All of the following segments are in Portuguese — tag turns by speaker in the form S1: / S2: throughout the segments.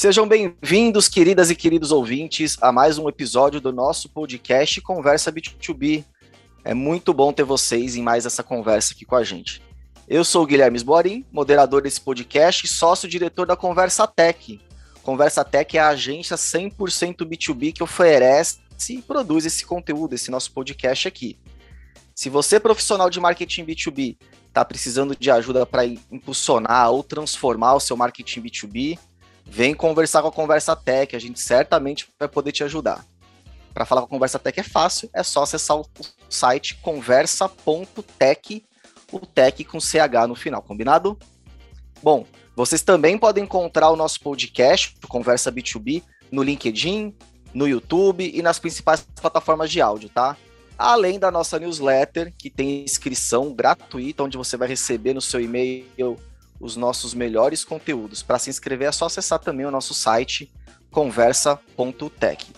S1: Sejam bem-vindos, queridas e queridos ouvintes, a mais um episódio do nosso podcast Conversa B2B. É muito bom ter vocês em mais essa conversa aqui com a gente. Eu sou o Guilherme Esborim, moderador desse podcast e sócio-diretor da Conversa Tech. Conversa Tech é a agência 100% B2B que oferece e produz esse conteúdo, esse nosso podcast aqui. Se você, profissional de marketing B2B, está precisando de ajuda para impulsionar ou transformar o seu marketing B2B, vem conversar com a Conversa Tech, a gente certamente vai poder te ajudar. Para falar com a Conversa Tech é fácil, é só acessar o site conversa.tech, o tech com CH no final, combinado? Bom, vocês também podem encontrar o nosso podcast, Conversa B2B, no LinkedIn, no YouTube e nas principais plataformas de áudio, tá? Além da nossa newsletter, que tem inscrição gratuita, onde você vai receber no seu e-mail os nossos melhores conteúdos. Para se inscrever é só acessar também o nosso site conversa.tech.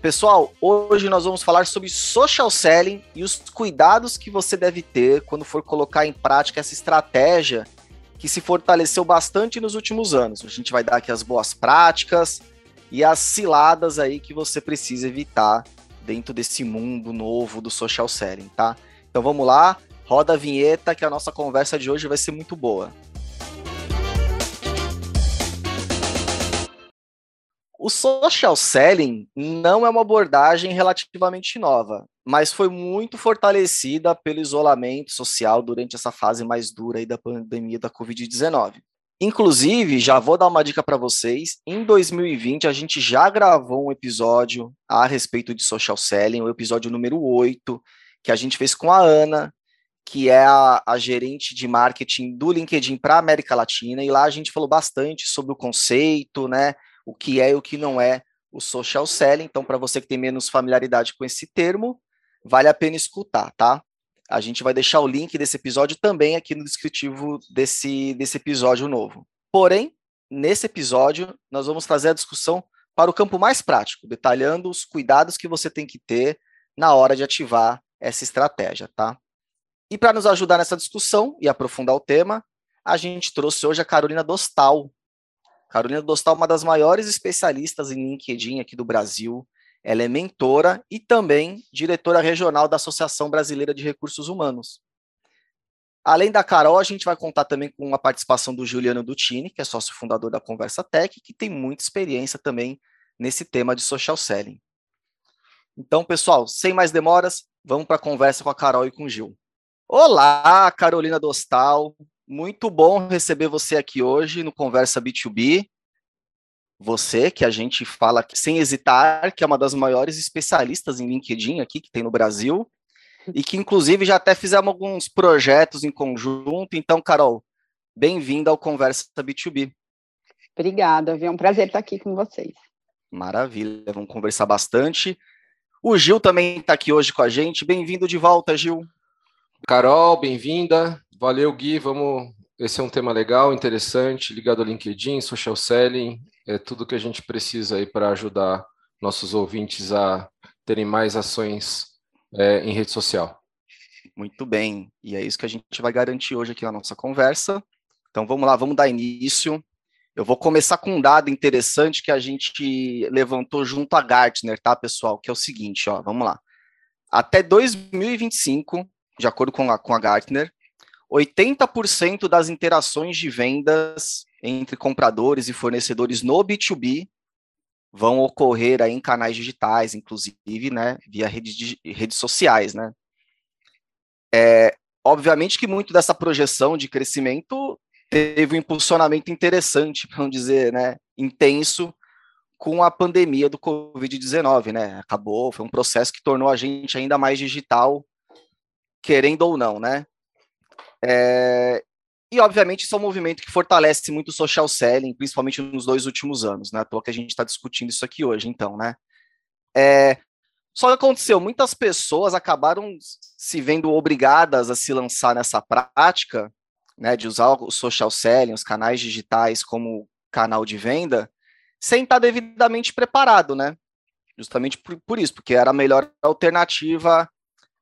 S1: Pessoal, hoje nós vamos falar sobre social selling e os cuidados que você deve ter quando for colocar em prática essa estratégia que se fortaleceu bastante nos últimos anos. A gente vai dar aqui as boas práticas e as ciladas aí que você precisa evitar dentro desse mundo novo do social selling, tá? Então vamos lá, roda a vinheta que a nossa conversa de hoje vai ser muito boa. O social selling não é uma abordagem relativamente nova, mas foi muito fortalecida pelo isolamento social durante essa fase mais dura da pandemia da Covid-19. Inclusive, já vou dar uma dica para vocês. Em 2020, a gente já gravou um episódio a respeito de social selling, o episódio número 8, que a gente fez com a Ana, que é a, a gerente de marketing do LinkedIn para a América Latina, e lá a gente falou bastante sobre o conceito, né? O que é e o que não é o social selling. Então, para você que tem menos familiaridade com esse termo, vale a pena escutar, tá? A gente vai deixar o link desse episódio também aqui no descritivo desse, desse episódio novo. Porém, nesse episódio, nós vamos trazer a discussão para o campo mais prático, detalhando os cuidados que você tem que ter na hora de ativar essa estratégia, tá? E para nos ajudar nessa discussão e aprofundar o tema, a gente trouxe hoje a Carolina Dostal, Carolina Dostal é uma das maiores especialistas em LinkedIn aqui do Brasil. Ela é mentora e também diretora regional da Associação Brasileira de Recursos Humanos. Além da Carol, a gente vai contar também com a participação do Juliano Dutini, que é sócio fundador da Conversa Tech, que tem muita experiência também nesse tema de social selling. Então, pessoal, sem mais demoras, vamos para a conversa com a Carol e com o Gil. Olá, Carolina Dostal, muito bom receber você aqui hoje no Conversa B2B. Você, que a gente fala sem hesitar, que é uma das maiores especialistas em LinkedIn aqui que tem no Brasil, e que inclusive já até fizemos alguns projetos em conjunto. Então, Carol, bem-vinda ao Conversa B2B.
S2: Obrigada, é um prazer estar aqui com vocês.
S1: Maravilha, vamos conversar bastante. O Gil também está aqui hoje com a gente. Bem-vindo de volta, Gil.
S3: Carol, bem-vinda. Valeu, Gui. Vamos. Esse é um tema legal, interessante, ligado ao LinkedIn, social selling, é tudo que a gente precisa aí para ajudar nossos ouvintes a terem mais ações é, em rede social.
S1: Muito bem, e é isso que a gente vai garantir hoje aqui na nossa conversa. Então vamos lá, vamos dar início. Eu vou começar com um dado interessante que a gente levantou junto à Gartner, tá, pessoal? Que é o seguinte, ó, vamos lá. Até 2025, de acordo com a, com a Gartner, 80% das interações de vendas entre compradores e fornecedores no B2B vão ocorrer aí em canais digitais, inclusive, né, via redes, redes sociais, né. É, obviamente que muito dessa projeção de crescimento teve um impulsionamento interessante, para não dizer, né, intenso, com a pandemia do Covid-19, né, acabou, foi um processo que tornou a gente ainda mais digital, querendo ou não, né, é, e, obviamente, isso é um movimento que fortalece muito o social selling, principalmente nos dois últimos anos, né? À toa que a gente está discutindo isso aqui hoje, então, né? É, só aconteceu, muitas pessoas acabaram se vendo obrigadas a se lançar nessa prática, né, de usar o social selling, os canais digitais como canal de venda, sem estar devidamente preparado, né? Justamente por, por isso, porque era a melhor alternativa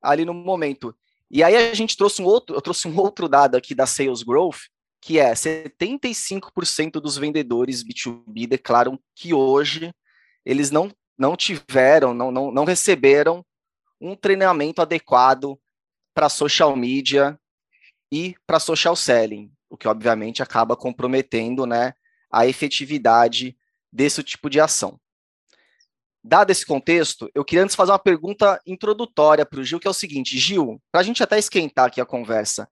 S1: ali no momento. E aí a gente trouxe um outro, eu trouxe um outro dado aqui da Sales Growth, que é 75% dos vendedores B2B declaram que hoje eles não, não tiveram, não, não, não receberam um treinamento adequado para social media e para social selling, o que obviamente acaba comprometendo né, a efetividade desse tipo de ação. Dado esse contexto, eu queria antes fazer uma pergunta introdutória para o Gil, que é o seguinte: Gil, para a gente até esquentar aqui a conversa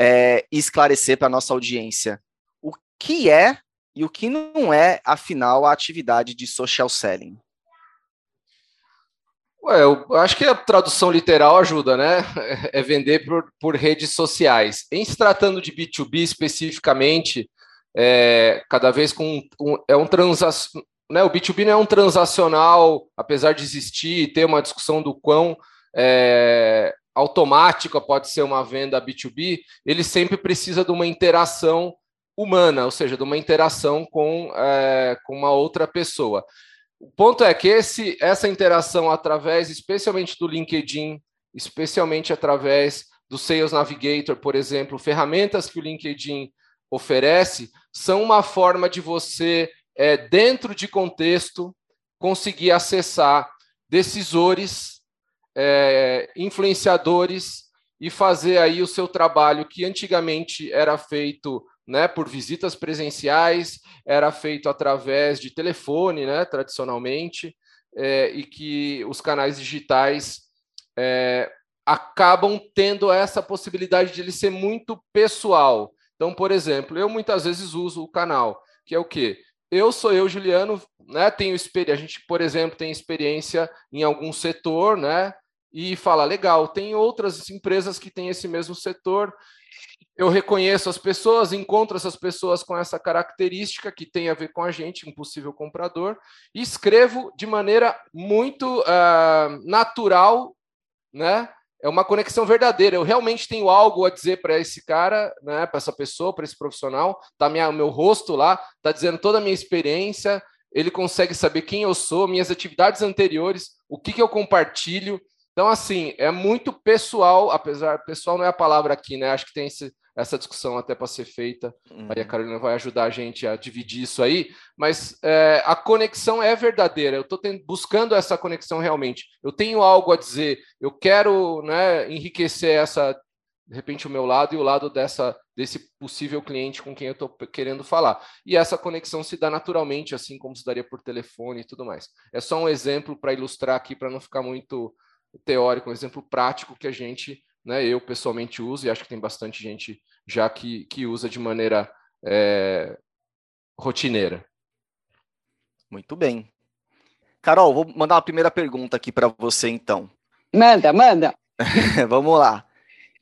S1: é, e esclarecer para a nossa audiência o que é e o que não é, afinal, a atividade de social selling.
S3: Ué, eu acho que a tradução literal ajuda, né? É vender por, por redes sociais. Em se tratando de B2B especificamente, é, cada vez com um, é um transação né, o B2B não é um transacional, apesar de existir e ter uma discussão do quão é, automática pode ser uma venda B2B, ele sempre precisa de uma interação humana, ou seja, de uma interação com, é, com uma outra pessoa. O ponto é que esse, essa interação através, especialmente do LinkedIn, especialmente através do Sales Navigator, por exemplo, ferramentas que o LinkedIn oferece, são uma forma de você é, dentro de contexto, conseguir acessar decisores, é, influenciadores e fazer aí o seu trabalho que antigamente era feito né, por visitas presenciais, era feito através de telefone, né, tradicionalmente, é, e que os canais digitais é, acabam tendo essa possibilidade de ele ser muito pessoal. Então, por exemplo, eu muitas vezes uso o canal, que é o quê? Eu sou eu, Juliano, né? Tenho experiência, a gente, por exemplo, tem experiência em algum setor, né? E fala, legal, tem outras empresas que têm esse mesmo setor. Eu reconheço as pessoas, encontro essas pessoas com essa característica que tem a ver com a gente, um possível comprador, e escrevo de maneira muito uh, natural, né? É uma conexão verdadeira. Eu realmente tenho algo a dizer para esse cara, né, para essa pessoa, para esse profissional. Tá minha, meu rosto lá, tá dizendo toda a minha experiência. Ele consegue saber quem eu sou, minhas atividades anteriores, o que, que eu compartilho. Então, assim, é muito pessoal, apesar pessoal não é a palavra aqui, né? Acho que tem esse, essa discussão até para ser feita. Uhum. Aí a Carolina vai ajudar a gente a dividir isso aí, mas é, a conexão é verdadeira. Eu estou buscando essa conexão realmente. Eu tenho algo a dizer, eu quero né, enriquecer essa, de repente, o meu lado e o lado dessa desse possível cliente com quem eu estou querendo falar. E essa conexão se dá naturalmente, assim como se daria por telefone e tudo mais. É só um exemplo para ilustrar aqui, para não ficar muito teórico, um exemplo prático que a gente né, eu pessoalmente uso e acho que tem bastante gente já que, que usa de maneira é, rotineira.
S1: Muito bem. Carol, vou mandar uma primeira pergunta aqui para você, então.
S2: Manda, manda.
S1: vamos lá.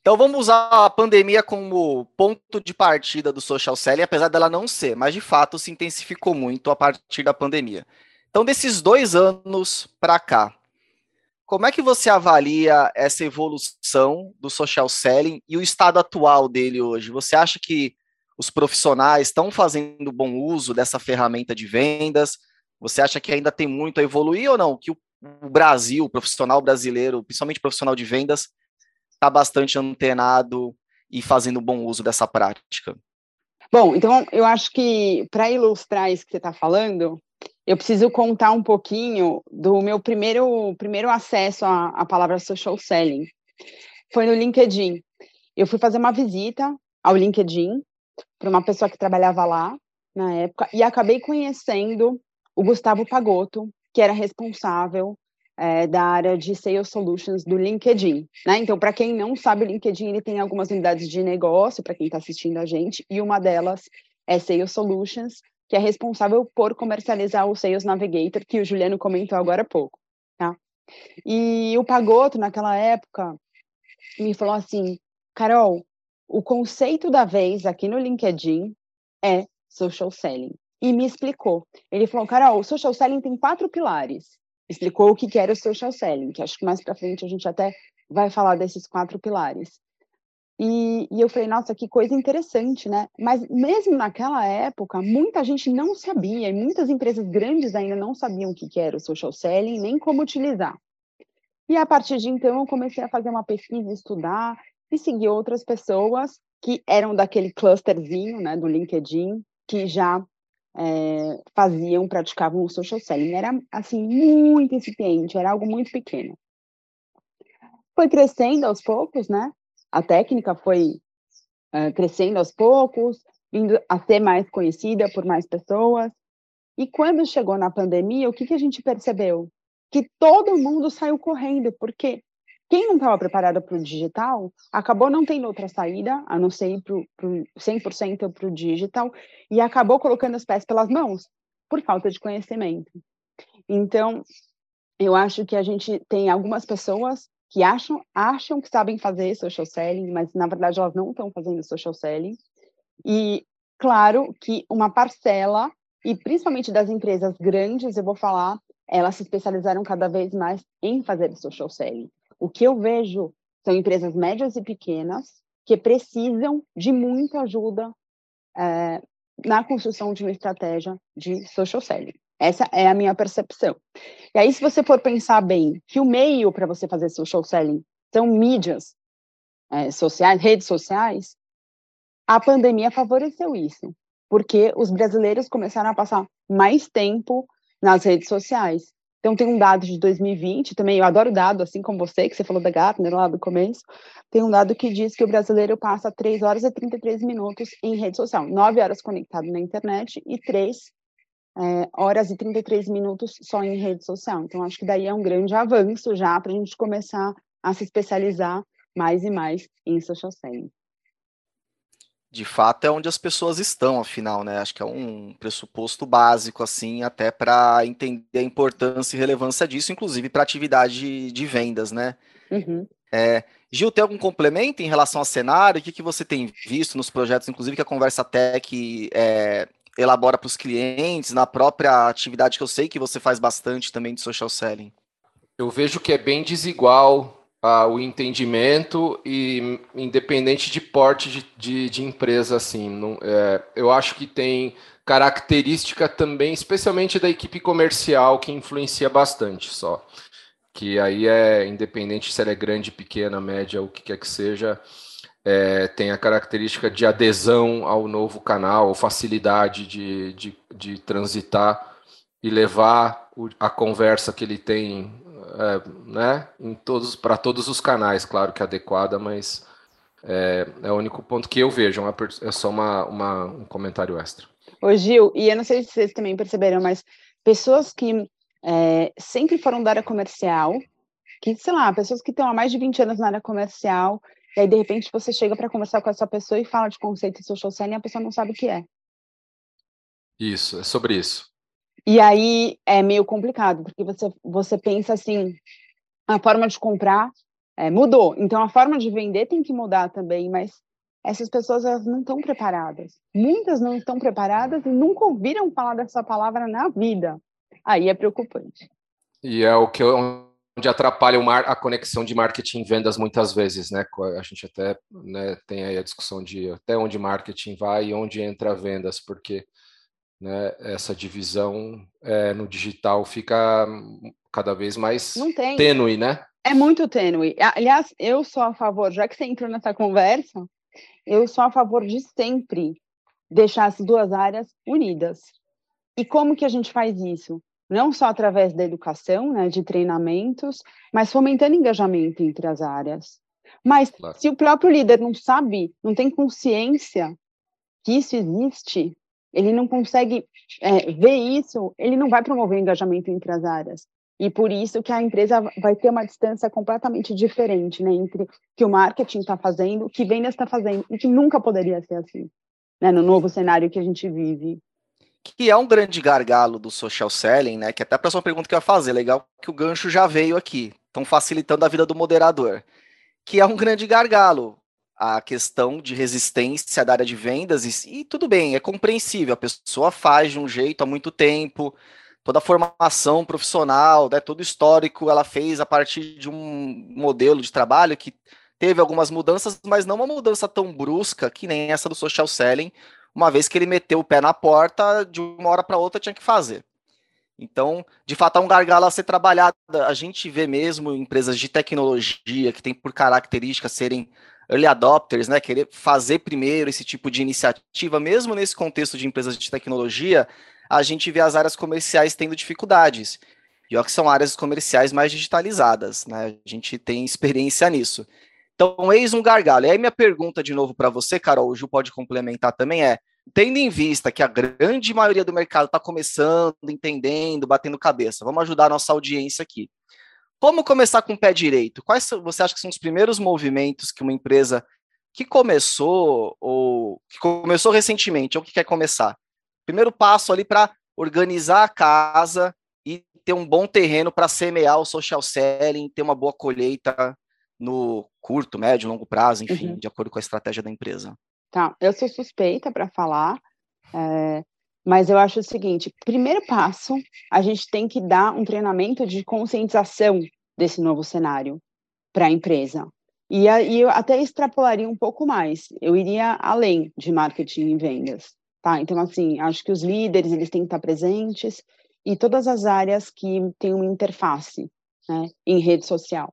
S1: Então vamos usar a pandemia como ponto de partida do social selling, apesar dela não ser, mas de fato se intensificou muito a partir da pandemia. Então, desses dois anos para cá, como é que você avalia essa evolução do social selling e o estado atual dele hoje? Você acha que os profissionais estão fazendo bom uso dessa ferramenta de vendas? Você acha que ainda tem muito a evoluir ou não? Que o Brasil, o profissional brasileiro, principalmente profissional de vendas, está bastante antenado e fazendo bom uso dessa prática?
S2: Bom, então eu acho que para ilustrar isso que você está falando, eu preciso contar um pouquinho do meu primeiro, primeiro acesso à, à palavra social selling. Foi no LinkedIn. Eu fui fazer uma visita ao LinkedIn para uma pessoa que trabalhava lá na época e acabei conhecendo o Gustavo Pagotto, que era responsável é, da área de Sales Solutions do LinkedIn. Né? Então, para quem não sabe, o LinkedIn ele tem algumas unidades de negócio, para quem está assistindo a gente, e uma delas é Sales Solutions, que é responsável por comercializar o Sales Navigator, que o Juliano comentou agora há pouco, tá? E o Pagoto, naquela época, me falou assim, Carol, o conceito da vez aqui no LinkedIn é social selling. E me explicou. Ele falou, Carol, o social selling tem quatro pilares. Explicou o que era o social selling, que acho que mais para frente a gente até vai falar desses quatro pilares. E, e, eu falei, nossa, que coisa interessante, né? Mas mesmo naquela época, muita gente não sabia, e muitas empresas grandes ainda não sabiam o que, era o social selling, nem como utilizar. E a partir de então, eu comecei a fazer uma pesquisa, estudar e seguir outras pessoas que eram daquele clusterzinho, né, do LinkedIn, que já é, faziam, praticavam o social selling. Era, assim, muito incipiente, era algo muito pequeno. Foi crescendo aos poucos, né? A técnica foi uh, crescendo aos poucos, vindo a ser mais conhecida por mais pessoas. E quando chegou na pandemia, o que, que a gente percebeu? Que todo mundo saiu correndo, porque quem não estava preparado para o digital acabou não tendo outra saída, a não ser para 100% para o digital, e acabou colocando os pés pelas mãos, por falta de conhecimento. Então, eu acho que a gente tem algumas pessoas que acham, acham que sabem fazer social selling, mas na verdade elas não estão fazendo social selling. E claro que uma parcela, e principalmente das empresas grandes, eu vou falar, elas se especializaram cada vez mais em fazer social selling. O que eu vejo são empresas médias e pequenas que precisam de muita ajuda é, na construção de uma estratégia de social selling. Essa é a minha percepção. E aí, se você for pensar bem que o meio para você fazer social selling são mídias é, sociais, redes sociais, a pandemia favoreceu isso, porque os brasileiros começaram a passar mais tempo nas redes sociais. Então, tem um dado de 2020, também eu adoro dado, assim como você, que você falou da Gartner lá do começo, tem um dado que diz que o brasileiro passa 3 horas e 33 minutos em rede social, 9 horas conectado na internet e 3 é, horas e 33 minutos só em rede social. Então, acho que daí é um grande avanço já para a gente começar a se especializar mais e mais em social selling
S1: de fato é onde as pessoas estão, afinal, né? Acho que é um pressuposto básico, assim, até para entender a importância e relevância disso, inclusive para atividade de vendas, né? Uhum. É, Gil, tem algum complemento em relação ao cenário? O que, que você tem visto nos projetos, inclusive que a Conversa Tech é, elabora para os clientes, na própria atividade que eu sei que você faz bastante também de social selling?
S3: Eu vejo que é bem desigual ah, o entendimento e independente de porte de, de, de empresa, assim, não, é, eu acho que tem característica também, especialmente da equipe comercial, que influencia bastante só. Que aí é independente se ela é grande, pequena, média, o que quer que seja, é, tem a característica de adesão ao novo canal, facilidade de, de, de transitar e levar a conversa que ele tem é, né, em todos, para todos os canais, claro que é adequada, mas é, é o único ponto que eu vejo, é, uma, é só uma, uma, um comentário extra.
S2: Ô Gil, e eu não sei se vocês também perceberam, mas pessoas que é, sempre foram da área comercial, que, sei lá, pessoas que estão há mais de 20 anos na área comercial, e aí de repente você chega para conversar com essa pessoa e fala de conceito de social selling e a pessoa não sabe o que é.
S3: Isso, é sobre isso.
S2: E aí é meio complicado, porque você, você pensa assim, a forma de comprar é, mudou, então a forma de vender tem que mudar também, mas essas pessoas elas não estão preparadas. Muitas não estão preparadas e nunca ouviram falar dessa palavra na vida. Aí é preocupante.
S3: E é o que onde atrapalha a conexão de marketing e vendas muitas vezes, né? A gente até né, tem aí a discussão de até onde marketing vai e onde entra vendas, porque né, essa divisão é, no digital fica cada vez mais tênue, né?
S2: É muito tênue. Aliás, eu sou a favor, já que você entrou nessa conversa, eu sou a favor de sempre deixar as duas áreas unidas. E como que a gente faz isso? Não só através da educação, né, de treinamentos, mas fomentando engajamento entre as áreas. Mas claro. se o próprio líder não sabe, não tem consciência que isso existe, ele não consegue é, ver isso, ele não vai promover engajamento entre as áreas. E por isso que a empresa vai ter uma distância completamente diferente, né, entre o que o marketing está fazendo, o que vendas está fazendo, e que nunca poderia ser assim, né, no novo cenário que a gente vive.
S1: Que é um grande gargalo do social selling, né, que até a próxima pergunta que eu ia fazer, legal que o gancho já veio aqui, estão facilitando a vida do moderador, que é um grande gargalo a questão de resistência da área de vendas, e, e, tudo bem, é compreensível, a pessoa faz de um jeito há muito tempo, toda a formação profissional, né, todo o histórico ela fez a partir de um modelo de trabalho que teve algumas mudanças, mas não uma mudança tão brusca que nem essa do social selling, uma vez que ele meteu o pé na porta, de uma hora para outra tinha que fazer. Então, de fato, é um gargalo a ser trabalhado. A gente vê mesmo empresas de tecnologia que têm por característica serem early adopters, né, querer fazer primeiro esse tipo de iniciativa, mesmo nesse contexto de empresas de tecnologia, a gente vê as áreas comerciais tendo dificuldades. E ó que são áreas comerciais mais digitalizadas, né? A gente tem experiência nisso. Então, eis um gargalo. E aí minha pergunta de novo para você, Carol, o Ju pode complementar também é, tendo em vista que a grande maioria do mercado está começando, entendendo, batendo cabeça, vamos ajudar a nossa audiência aqui. Como começar com o pé direito? Quais você acha que são os primeiros movimentos que uma empresa que começou ou que começou recentemente ou que quer começar? Primeiro passo ali para organizar a casa e ter um bom terreno para semear o social selling, ter uma boa colheita no curto, médio, longo prazo, enfim, uhum. de acordo com a estratégia da empresa.
S2: Tá, eu sou suspeita para falar, é, mas eu acho o seguinte: primeiro passo, a gente tem que dar um treinamento de conscientização desse novo cenário para a empresa. E aí eu até extrapolaria um pouco mais. Eu iria além de marketing e vendas, tá? Então assim, acho que os líderes eles têm que estar presentes e todas as áreas que têm uma interface, né, em rede social.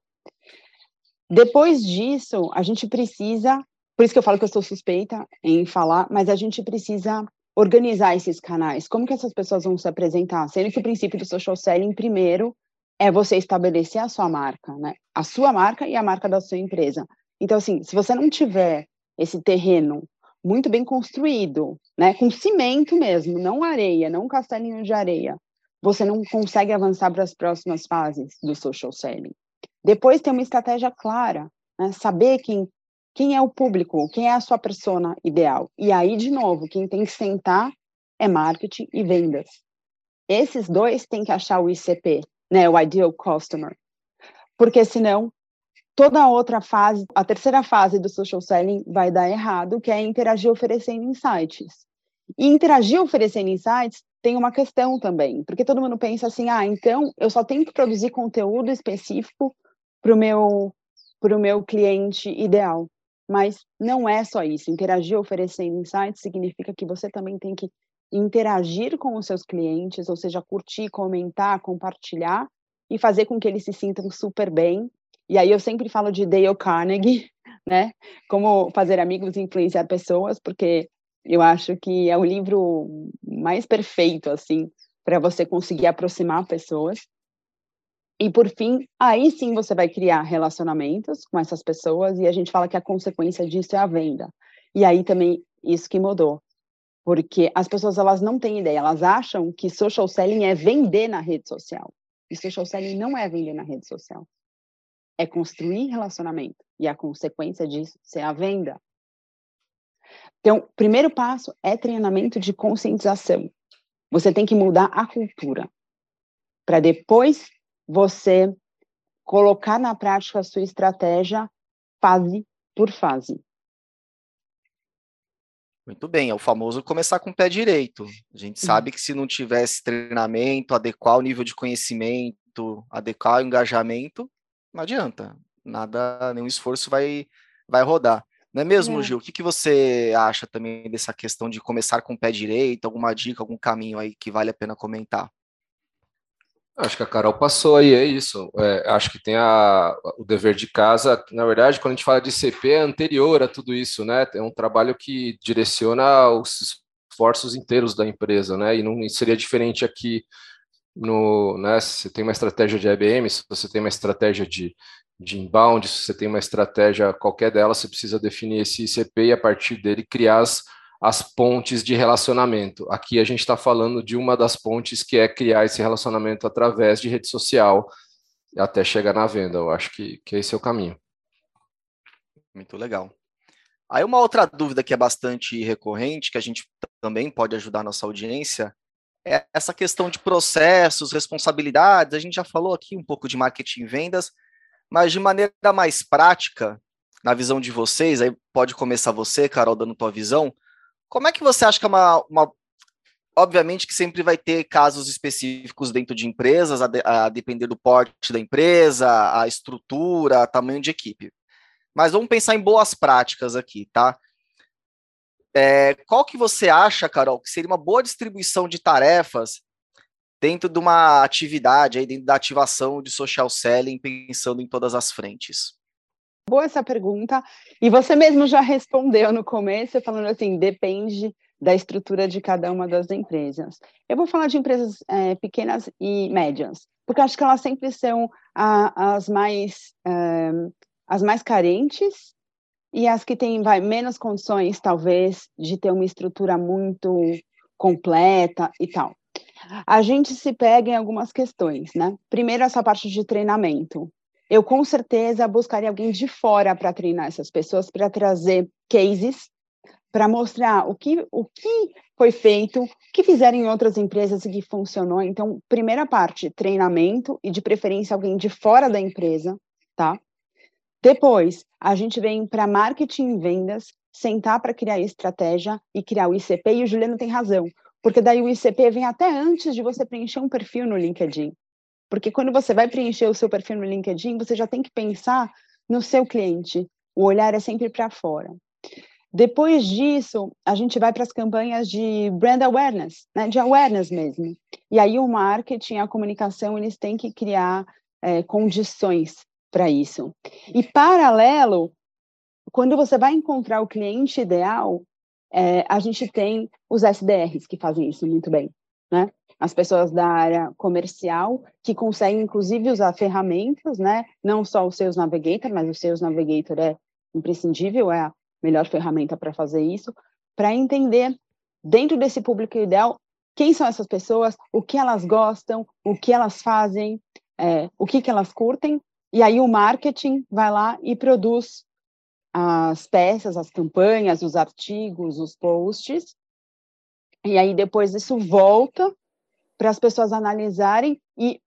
S2: Depois disso, a gente precisa, por isso que eu falo que eu sou suspeita em falar, mas a gente precisa organizar esses canais. Como que essas pessoas vão se apresentar? Sendo que o princípio do social selling, primeiro, é você estabelecer a sua marca, né? A sua marca e a marca da sua empresa. Então, assim, se você não tiver esse terreno muito bem construído, né, com cimento mesmo, não areia, não castelinho de areia, você não consegue avançar para as próximas fases do social selling. Depois ter uma estratégia clara, né, saber quem quem é o público, quem é a sua persona ideal. E aí, de novo, quem tem que sentar é marketing e vendas. Esses dois têm que achar o ICP, né, o Ideal Customer. Porque senão, toda a outra fase, a terceira fase do social selling vai dar errado, que é interagir oferecendo insights. E interagir oferecendo insights tem uma questão também, porque todo mundo pensa assim, ah, então eu só tenho que produzir conteúdo específico para o meu, meu cliente ideal. Mas não é só isso. Interagir oferecendo insights significa que você também tem que interagir com os seus clientes, ou seja, curtir, comentar, compartilhar e fazer com que eles se sintam super bem. E aí eu sempre falo de Dale Carnegie, né? Como fazer amigos e influenciar pessoas, porque eu acho que é o livro mais perfeito assim para você conseguir aproximar pessoas. E por fim, aí sim você vai criar relacionamentos com essas pessoas e a gente fala que a consequência disso é a venda. E aí também isso que mudou. Porque as pessoas elas não têm ideia, elas acham que social selling é vender na rede social. E social selling não é vender na rede social. É construir relacionamento. E a consequência disso é a venda. Então, primeiro passo é treinamento de conscientização. Você tem que mudar a cultura para depois você colocar na prática a sua estratégia fase por fase.
S1: Muito bem, é o famoso começar com o pé direito. A gente sabe que se não tivesse treinamento, adequar o nível de conhecimento, adequar o engajamento, não adianta. Nada, nenhum esforço vai, vai rodar. Não é mesmo, é. Gil? O que, que você acha também dessa questão de começar com o pé direito? Alguma dica, algum caminho aí que vale a pena comentar?
S3: Acho que a Carol passou aí, é isso. É, acho que tem a, o dever de casa. Na verdade, quando a gente fala de CP, é anterior a tudo isso, né? É um trabalho que direciona os esforços inteiros da empresa, né? E não seria diferente aqui no, né? Se você tem uma estratégia de IBM, se você tem uma estratégia de, de inbound, se você tem uma estratégia qualquer delas, você precisa definir esse ICP e a partir dele criar as as pontes de relacionamento. Aqui a gente está falando de uma das pontes que é criar esse relacionamento através de rede social até chegar na venda. Eu acho que, que esse é o caminho.
S1: Muito legal. Aí uma outra dúvida que é bastante recorrente, que a gente também pode ajudar nossa audiência, é essa questão de processos, responsabilidades. A gente já falou aqui um pouco de marketing e vendas, mas de maneira mais prática, na visão de vocês, aí pode começar você, Carol, dando tua visão, como é que você acha que é uma, uma obviamente que sempre vai ter casos específicos dentro de empresas, a, de, a, depender do porte da empresa, a estrutura, tamanho de equipe. Mas vamos pensar em boas práticas aqui, tá? É, qual que você acha, Carol, que seria uma boa distribuição de tarefas dentro de uma atividade, aí dentro da ativação de social selling, pensando em todas as frentes?
S2: Boa essa pergunta. E você mesmo já respondeu no começo, falando assim: depende da estrutura de cada uma das empresas. Eu vou falar de empresas é, pequenas e médias, porque acho que elas sempre são a, as mais é, as mais carentes e as que têm vai, menos condições, talvez, de ter uma estrutura muito completa e tal. A gente se pega em algumas questões, né? Primeiro, essa parte de treinamento. Eu, com certeza, buscaria alguém de fora para treinar essas pessoas, para trazer cases para mostrar o que, o que foi feito, o que fizeram em outras empresas e que funcionou. Então, primeira parte, treinamento e de preferência alguém de fora da empresa, tá? Depois, a gente vem para marketing e vendas, sentar para criar estratégia e criar o ICP, e o Juliano tem razão, porque daí o ICP vem até antes de você preencher um perfil no LinkedIn. Porque quando você vai preencher o seu perfil no LinkedIn, você já tem que pensar no seu cliente. O olhar é sempre para fora. Depois disso, a gente vai para as campanhas de brand awareness, né, de awareness mesmo. E aí o marketing, a comunicação, eles têm que criar é, condições para isso. E paralelo, quando você vai encontrar o cliente ideal, é, a gente tem os SDRs que fazem isso muito bem, né? As pessoas da área comercial que conseguem, inclusive, usar ferramentas, né? Não só o Sales Navigator, mas o Sales Navigator é imprescindível, é a melhor ferramenta para fazer isso, para entender, dentro desse público ideal, quem são essas pessoas, o que elas gostam, o que elas fazem, é, o que, que elas curtem, e aí o marketing vai lá e produz as peças, as campanhas, os artigos, os posts, e aí depois isso volta para as pessoas analisarem e,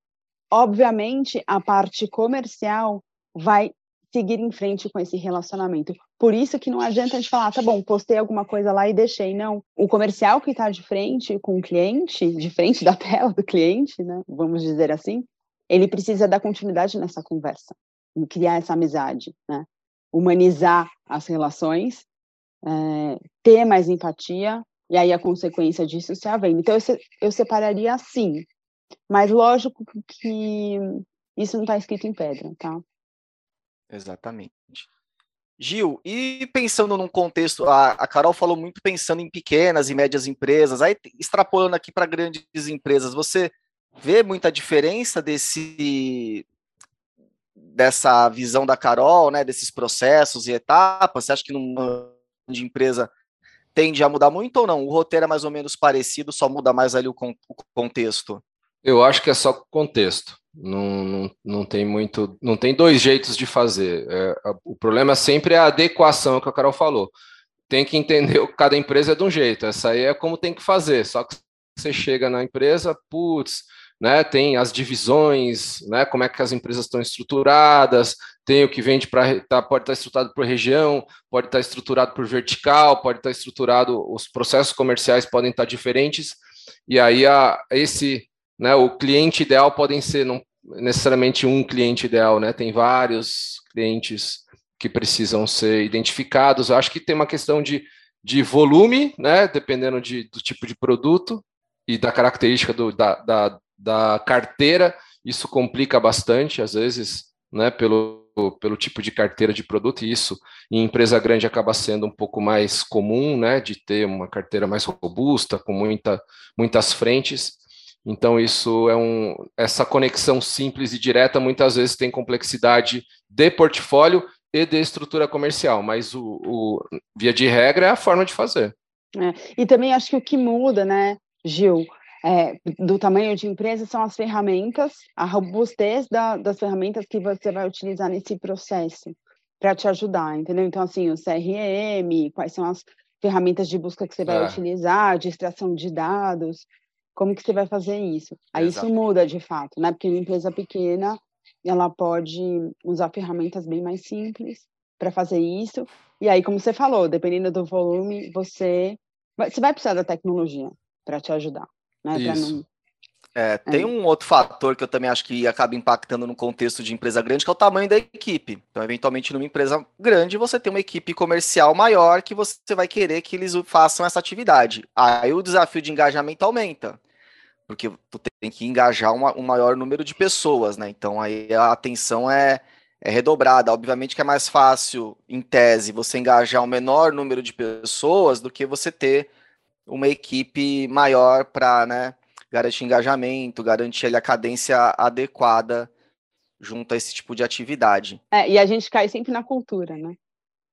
S2: obviamente, a parte comercial vai seguir em frente com esse relacionamento. Por isso que não adianta a gente falar, tá bom, postei alguma coisa lá e deixei. Não. O comercial que está de frente com o cliente, de frente da tela do cliente, né? Vamos dizer assim, ele precisa dar continuidade nessa conversa, criar essa amizade, né? Humanizar as relações, é, ter mais empatia, e aí a consequência disso se venda. Então, eu, separaria assim, mas lógico que isso não está escrito em pedra, tá?
S1: Exatamente. Gil, e pensando num contexto, a, a, Carol falou muito pensando em pequenas e médias empresas, aí extrapolando aqui para grandes empresas, você vê muita diferença desse dessa visão da Carol, né, desses processos e etapas? Você acha que numa de empresa tende a mudar muito ou não? O roteiro é mais ou menos parecido, só muda mais ali o, con o contexto?
S3: Eu acho que é só contexto. Não, não, não tem muito, não tem dois jeitos de fazer. É, o problema sempre é a adequação que a Carol falou. Tem que entender que cada empresa é de um jeito. Essa aí é como tem que fazer. Só que você chega na empresa, putz, né, tem as divisões, né, como é que as empresas estão estruturadas, tem o que vende para tá, pode estar tá estruturado por região, pode estar tá estruturado por vertical, pode estar tá estruturado, os processos comerciais podem estar diferentes, e aí a, esse né, o cliente ideal podem ser não necessariamente um cliente ideal, né? Tem vários clientes que precisam ser identificados. Acho que tem uma questão de, de volume, né? Dependendo de, do tipo de produto e da característica do, da, da, da carteira, isso complica bastante, às vezes, né? Pelo, pelo tipo de carteira de produto, e isso em empresa grande acaba sendo um pouco mais comum, né? De ter uma carteira mais robusta, com muita, muitas frentes. Então, isso é um. Essa conexão simples e direta muitas vezes tem complexidade de portfólio e de estrutura comercial, mas o, o via de regra é a forma de fazer.
S2: É, e também acho que o que muda, né, Gil, é, do tamanho de empresa são as ferramentas, a robustez da, das ferramentas que você vai utilizar nesse processo para te ajudar, entendeu? Então, assim, o CRM, quais são as ferramentas de busca que você vai é. utilizar, de extração de dados, como que você vai fazer isso? Aí Exato. isso muda de fato, né? Porque uma empresa pequena, ela pode usar ferramentas bem mais simples para fazer isso. E aí, como você falou, dependendo do volume, você você vai precisar da tecnologia para te ajudar, né?
S1: Não... É, tem é. um outro fator que eu também acho que acaba impactando no contexto de empresa grande, que é o tamanho da equipe. Então, eventualmente, numa empresa grande, você tem uma equipe comercial maior que você vai querer que eles façam essa atividade. Aí o desafio de engajamento aumenta, porque tu tem que engajar uma, um maior número de pessoas, né? Então, aí a atenção é, é redobrada. Obviamente que é mais fácil, em tese, você engajar um menor número de pessoas do que você ter uma equipe maior para né, garantir engajamento, garantir a cadência adequada junto a esse tipo de atividade.
S2: É, e a gente cai sempre na cultura, né?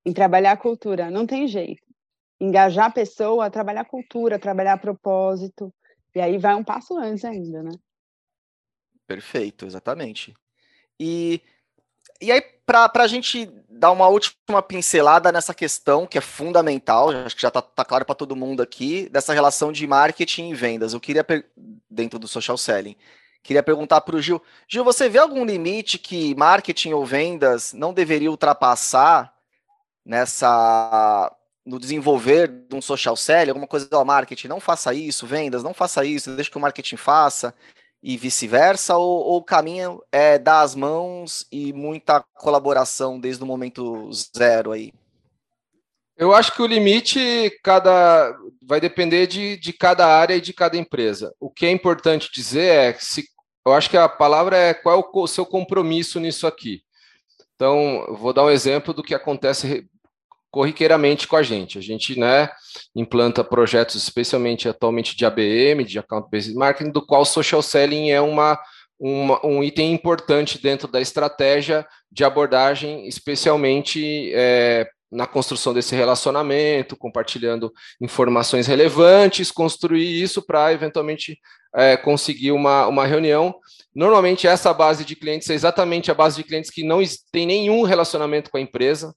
S2: Em trabalhar a cultura, não tem jeito. Engajar a pessoa, trabalhar a cultura, trabalhar propósito, e aí vai um passo antes ainda, né?
S1: Perfeito, exatamente. E, e aí, para a gente dar uma última pincelada nessa questão, que é fundamental, acho que já está tá claro para todo mundo aqui, dessa relação de marketing e vendas. Eu queria, dentro do social selling, queria perguntar para o Gil. Gil, você vê algum limite que marketing ou vendas não deveria ultrapassar nessa no desenvolver de um social selling, alguma coisa do marketing, não faça isso, vendas, não faça isso, deixa que o marketing faça e vice-versa, ou, ou, o caminho é dar as mãos e muita colaboração desde o momento zero aí?
S3: Eu acho que o limite cada vai depender de, de cada área e de cada empresa. O que é importante dizer é se, eu acho que a palavra é qual é o seu compromisso nisso aqui. Então, vou dar um exemplo do que acontece corriqueiramente com a gente. A gente né, implanta projetos, especialmente atualmente de ABM, de Account Based Marketing, do qual social selling é uma, uma um item importante dentro da estratégia de abordagem, especialmente é, na construção desse relacionamento, compartilhando informações relevantes, construir isso para eventualmente é, conseguir uma, uma reunião. Normalmente, essa base de clientes é exatamente a base de clientes que não tem nenhum relacionamento com a empresa,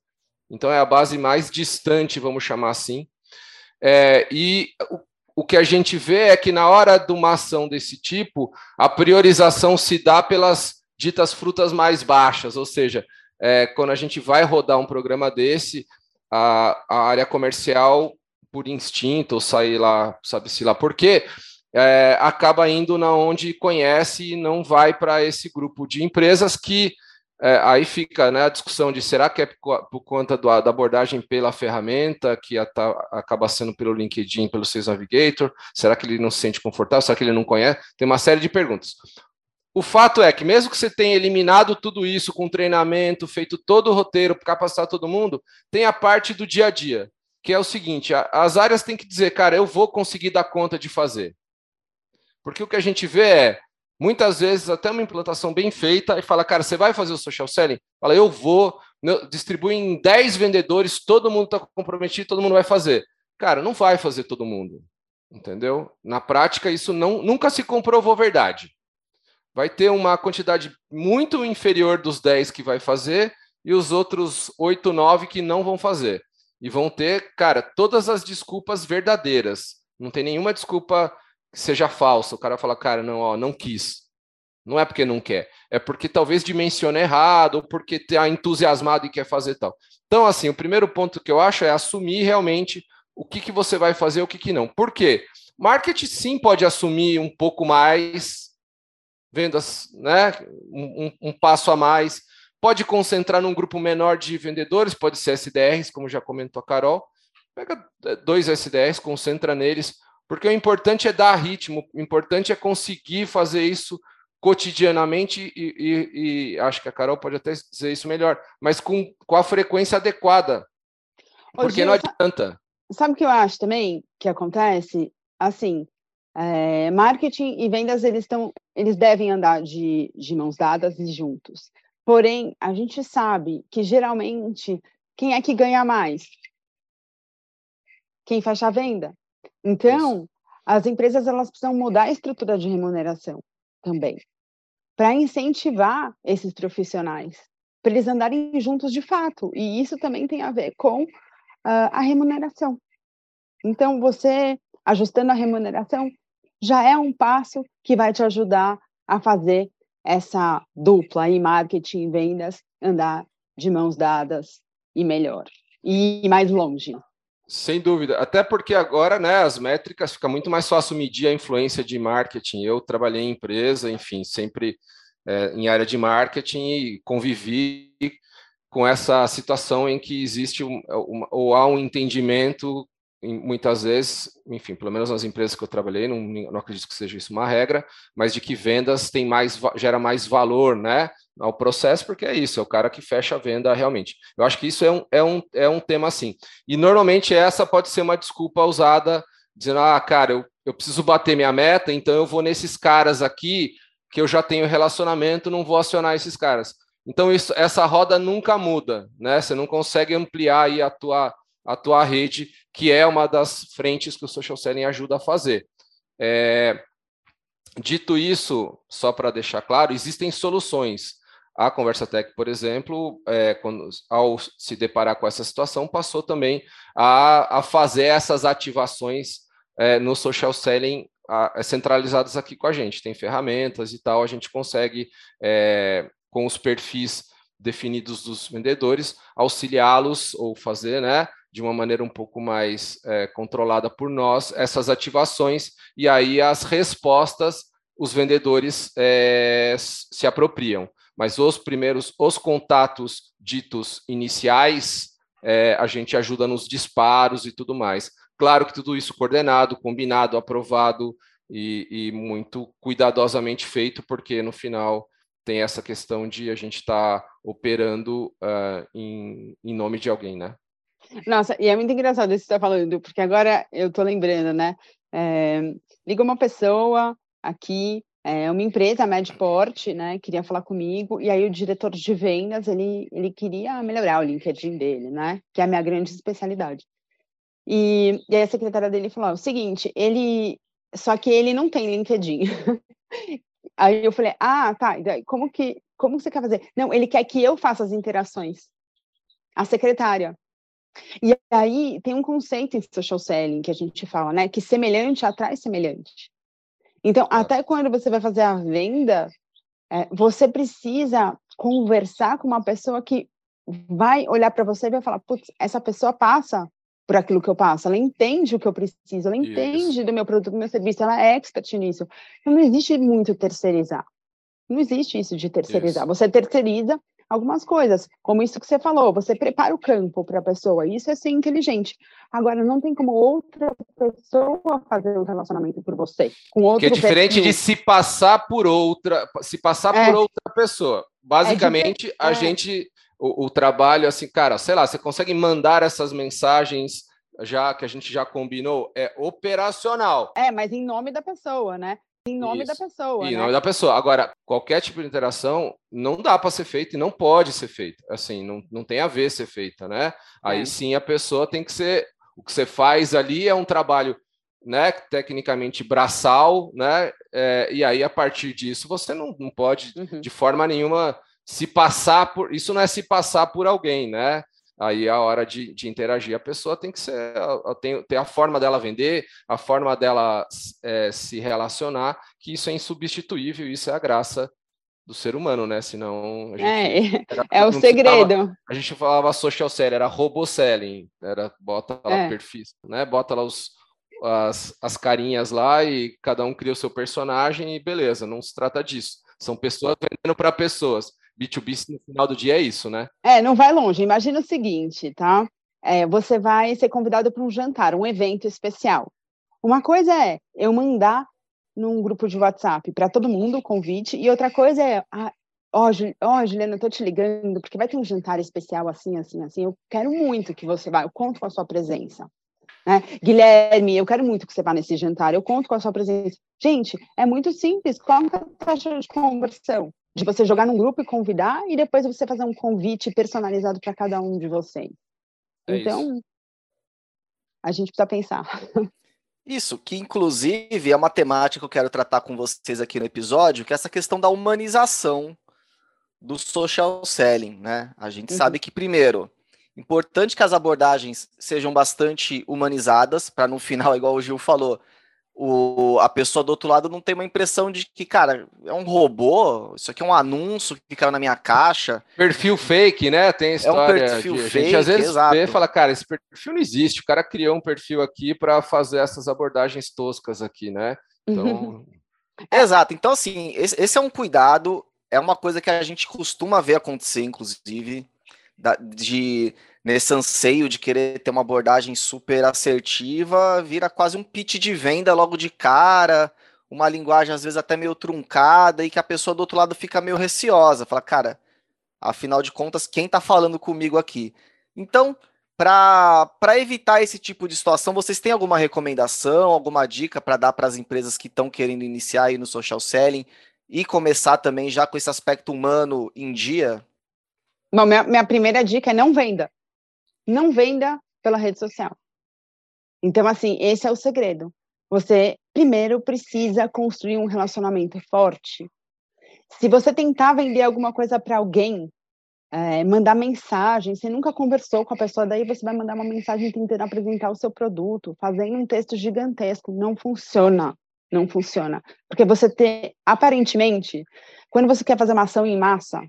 S3: então é a base mais distante, vamos chamar assim. É, e o, o que a gente vê é que na hora de uma ação desse tipo, a priorização se dá pelas ditas frutas mais baixas, ou seja, é, quando a gente vai rodar um programa desse, a, a área comercial, por instinto, ou sair lá, sabe-se lá por quê, é, acaba indo na onde conhece e não vai para esse grupo de empresas que é, aí fica né, a discussão de será que é por conta do, da abordagem pela ferramenta, que a, tá, acaba sendo pelo LinkedIn, pelo Sales Navigator? Será que ele não se sente confortável? Será que ele não conhece? Tem uma série de perguntas. O fato é que, mesmo que você tenha eliminado tudo isso com treinamento, feito todo o roteiro para capacitar todo mundo, tem a parte do dia a dia, que é o seguinte: as áreas têm que dizer, cara, eu vou conseguir dar conta de fazer. Porque o que a gente vê é Muitas vezes, até uma implantação bem feita, e fala, cara, você vai fazer o social selling? Fala, eu vou, distribui em 10 vendedores, todo mundo está comprometido, todo mundo vai fazer. Cara, não vai fazer todo mundo, entendeu? Na prática, isso não, nunca se comprovou verdade. Vai ter uma quantidade muito inferior dos 10 que vai fazer e os outros 8, 9 que não vão fazer. E vão ter, cara, todas as desculpas verdadeiras. Não tem nenhuma desculpa seja falsa. O cara fala, cara, não, ó, não quis. Não é porque não quer, é porque talvez dimensiona errado, ou porque está entusiasmado e quer fazer tal. Então, assim, o primeiro ponto que eu acho é assumir realmente o que, que você vai fazer, o que, que não. Por quê? Marketing sim pode assumir um pouco mais, vendas, né? Um, um, um passo a mais, pode concentrar num grupo menor de vendedores, pode ser SDRs, como já comentou a Carol. Pega é, dois SDRs, concentra neles, porque o importante é dar ritmo, o importante é conseguir fazer isso cotidianamente e, e, e, acho que a Carol pode até dizer isso melhor, mas com, com a frequência adequada. Porque Gil, não adianta.
S2: Sabe o que eu acho também que acontece? Assim, é, marketing e vendas eles estão, eles devem andar de, de mãos dadas e juntos. Porém, a gente sabe que geralmente quem é que ganha mais? Quem fecha a venda. Então, as empresas elas precisam mudar a estrutura de remuneração também, para incentivar esses profissionais, para eles andarem juntos de fato. E isso também tem a ver com uh, a remuneração. Então, você ajustando a remuneração já é um passo que vai te ajudar a fazer essa dupla em marketing e vendas andar de mãos dadas e melhor e mais longe.
S3: Sem dúvida, até porque agora, né, as métricas fica muito mais fácil medir a influência de marketing. Eu trabalhei em empresa, enfim, sempre é, em área de marketing e convivi com essa situação em que existe um, uma, ou há um entendimento muitas vezes, enfim, pelo menos nas empresas que eu trabalhei, não, não acredito que seja isso uma regra, mas de que vendas tem mais, gera mais valor, né, ao processo, porque é isso, é o cara que fecha a venda realmente. Eu acho que isso é um, é um, é um tema assim. E normalmente essa pode ser uma desculpa usada, dizendo, ah, cara, eu, eu preciso bater minha meta, então eu vou nesses caras aqui que eu já tenho relacionamento, não vou acionar esses caras. Então, isso, essa roda nunca muda, né? Você não consegue ampliar aí a tua, a tua rede, que é uma das frentes que o social selling ajuda a fazer. É, dito isso, só para deixar claro, existem soluções. A Conversa Tech, por exemplo, é, quando, ao se deparar com essa situação, passou também a, a fazer essas ativações é, no social selling a, é, centralizadas aqui com a gente. Tem ferramentas e tal, a gente consegue é, com os perfis definidos dos vendedores, auxiliá-los ou fazer, né, de uma maneira um pouco mais é, controlada por nós, essas ativações, e aí as respostas os vendedores é, se apropriam. Mas os primeiros, os contatos ditos iniciais, é, a gente ajuda nos disparos e tudo mais. Claro que tudo isso coordenado, combinado, aprovado e, e muito cuidadosamente feito, porque no final tem essa questão de a gente estar tá operando uh, em, em nome de alguém, né?
S2: Nossa, e é muito engraçado isso que você está falando, porque agora eu estou lembrando, né? É, liga uma pessoa aqui, é uma empresa Medport, né? Queria falar comigo, e aí o diretor de vendas, ele, ele queria melhorar o LinkedIn dele, né? Que é a minha grande especialidade. E, e aí a secretária dele falou: o seguinte, ele. Só que ele não tem LinkedIn. Aí eu falei, ah, tá, como que, como você quer fazer? Não, ele quer que eu faça as interações, a secretária. E aí tem um conceito em social selling que a gente fala, né, que semelhante atrai semelhante. Então, é. até quando você vai fazer a venda, é, você precisa conversar com uma pessoa que vai olhar para você e vai falar, putz, essa pessoa passa por aquilo que eu passo, ela entende o que eu preciso, ela entende Isso. do meu produto, do meu serviço, ela é expert nisso. Então, não existe muito terceirizar. Não existe isso de terceirizar. Isso. Você terceiriza algumas coisas, como isso que você falou, você prepara o campo para a pessoa, isso é ser inteligente. Agora, não tem como outra pessoa fazer um relacionamento por você,
S3: com outro Que é diferente perfil. de se passar por outra, se passar é. por outra pessoa. Basicamente, é a gente o, o, trabalho, assim, cara, sei lá, você consegue mandar essas mensagens já que a gente já combinou? É operacional.
S2: É, mas em nome da pessoa, né? Em nome Isso. da pessoa.
S3: Em
S2: né?
S3: nome da pessoa. Agora, qualquer tipo de interação não dá para ser feita e não pode ser feita. Assim, não, não tem a ver ser feita, né? Aí é. sim a pessoa tem que ser. O que você faz ali é um trabalho né, tecnicamente braçal, né? É, e aí, a partir disso, você não, não pode, uhum. de forma nenhuma, se passar por. Isso não é se passar por alguém, né? Aí a hora de, de interagir, a pessoa tem que ser, tem, a forma dela vender, a forma dela é, se relacionar, que isso é insubstituível, isso é a graça do ser humano, né? Senão a
S2: gente, é, era, é o segredo.
S3: Falava, a gente falava social selling, era roboselling, era bota lá é. perfis, né? Bota lá os, as, as carinhas lá e cada um cria o seu personagem e beleza, não se trata disso. São pessoas vendendo para pessoas. B2B no final do dia é isso, né?
S2: É, não vai longe. Imagina o seguinte, tá? É, você vai ser convidado para um jantar, um evento especial. Uma coisa é eu mandar num grupo de WhatsApp para todo mundo o convite, e outra coisa é, ah, ó, oh, Juliana, eu tô te ligando, porque vai ter um jantar especial assim, assim, assim. Eu quero muito que você vá, eu conto com a sua presença. Né? Guilherme, eu quero muito que você vá nesse jantar, eu conto com a sua presença. Gente, é muito simples. Qual é a taxa de conversão? De você jogar num grupo e convidar, e depois você fazer um convite personalizado para cada um de vocês. É então, isso. a gente precisa pensar.
S1: Isso, que inclusive é uma temática que eu quero tratar com vocês aqui no episódio, que é essa questão da humanização do social selling, né? A gente uhum. sabe que, primeiro, importante que as abordagens sejam bastante humanizadas, para no final, igual o Gil falou, o, a pessoa do outro lado não tem uma impressão de que, cara, é um robô, isso aqui é um anúncio que caiu na minha caixa.
S3: Perfil fake, né? Tem história. É um perfil de, fake, a gente às vezes exato. vê e fala, cara, esse perfil não existe, o cara criou um perfil aqui para fazer essas abordagens toscas aqui, né? Então.
S1: exato, então assim, esse, esse é um cuidado, é uma coisa que a gente costuma ver acontecer, inclusive, de nesse anseio de querer ter uma abordagem super assertiva, vira quase um pitch de venda logo de cara, uma linguagem às vezes até meio truncada e que a pessoa do outro lado fica meio receosa, fala, cara, afinal de contas, quem está falando comigo aqui? Então, para evitar esse tipo de situação, vocês têm alguma recomendação, alguma dica para dar para as empresas que estão querendo iniciar aí no social selling e começar também já com esse aspecto humano em dia?
S2: Bom, minha, minha primeira dica é não venda. Não venda pela rede social. Então, assim, esse é o segredo. Você primeiro precisa construir um relacionamento forte. Se você tentar vender alguma coisa para alguém, é, mandar mensagem, você nunca conversou com a pessoa, daí você vai mandar uma mensagem tentando apresentar o seu produto, fazendo um texto gigantesco, não funciona, não funciona. Porque você tem, aparentemente, quando você quer fazer uma ação em massa,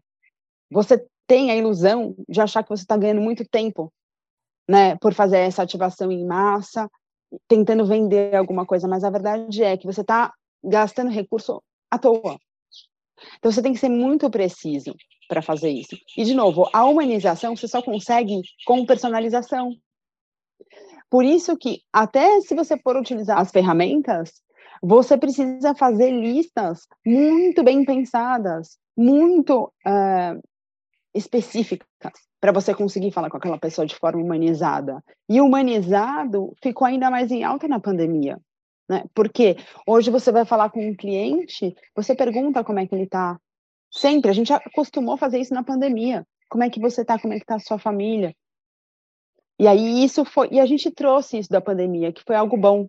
S2: você tem a ilusão de achar que você está ganhando muito tempo, né, por fazer essa ativação em massa, tentando vender alguma coisa, mas a verdade é que você está gastando recurso à toa. Então você tem que ser muito preciso para fazer isso. E, de novo, a humanização você só consegue com personalização. Por isso que, até se você for utilizar as ferramentas, você precisa fazer listas muito bem pensadas, muito uh, específicas, para você conseguir falar com aquela pessoa de forma humanizada. E humanizado ficou ainda mais em alta na pandemia. Né? Porque hoje você vai falar com um cliente, você pergunta como é que ele está, Sempre. A gente acostumou fazer isso na pandemia. Como é que você está? Como é que está a sua família? E aí isso foi. E a gente trouxe isso da pandemia, que foi algo bom,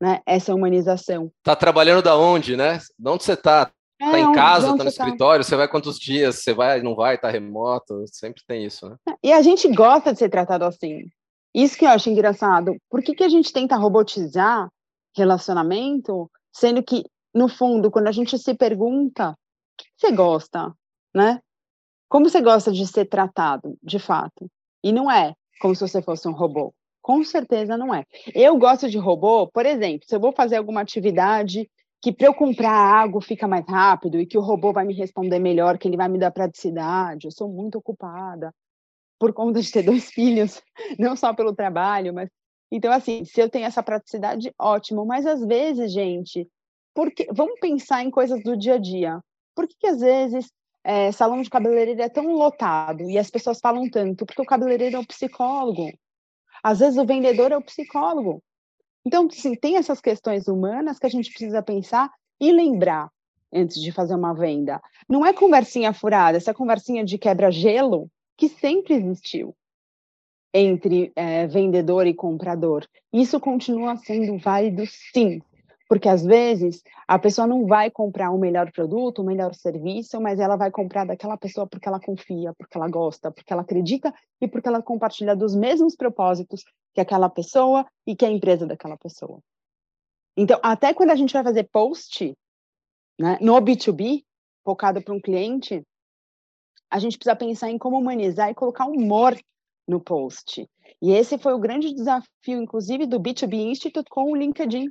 S2: né? Essa humanização.
S3: Tá trabalhando da onde, né? De onde você tá? É, tá em casa, tá no tá? escritório, tá? você vai quantos dias, você vai, não vai, tá remoto, sempre tem isso, né?
S2: E a gente gosta de ser tratado assim. Isso que eu acho engraçado. Por que, que a gente tenta robotizar relacionamento, sendo que, no fundo, quando a gente se pergunta você gosta, né? Como você gosta de ser tratado, de fato? E não é como se você fosse um robô. Com certeza não é. Eu gosto de robô, por exemplo, se eu vou fazer alguma atividade que para eu comprar água fica mais rápido e que o robô vai me responder melhor, que ele vai me dar praticidade, eu sou muito ocupada por conta de ter dois filhos, não só pelo trabalho, mas então assim, se eu tenho essa praticidade, ótimo, mas às vezes, gente, porque vamos pensar em coisas do dia a dia por que, que às vezes é, salão de cabeleireiro é tão lotado e as pessoas falam tanto? Porque o cabeleireiro é o psicólogo. Às vezes o vendedor é o psicólogo. Então, sim, tem essas questões humanas que a gente precisa pensar e lembrar antes de fazer uma venda. Não é conversinha furada, essa conversinha de quebra-gelo que sempre existiu entre é, vendedor e comprador. Isso continua sendo válido, sim. Porque às vezes a pessoa não vai comprar o melhor produto, o melhor serviço, mas ela vai comprar daquela pessoa porque ela confia, porque ela gosta, porque ela acredita e porque ela compartilha dos mesmos propósitos que aquela pessoa e que a empresa daquela pessoa. Então, até quando a gente vai fazer post né, no B2B, focado para um cliente, a gente precisa pensar em como humanizar e colocar humor no post. E esse foi o grande desafio, inclusive, do B2B Institute com o LinkedIn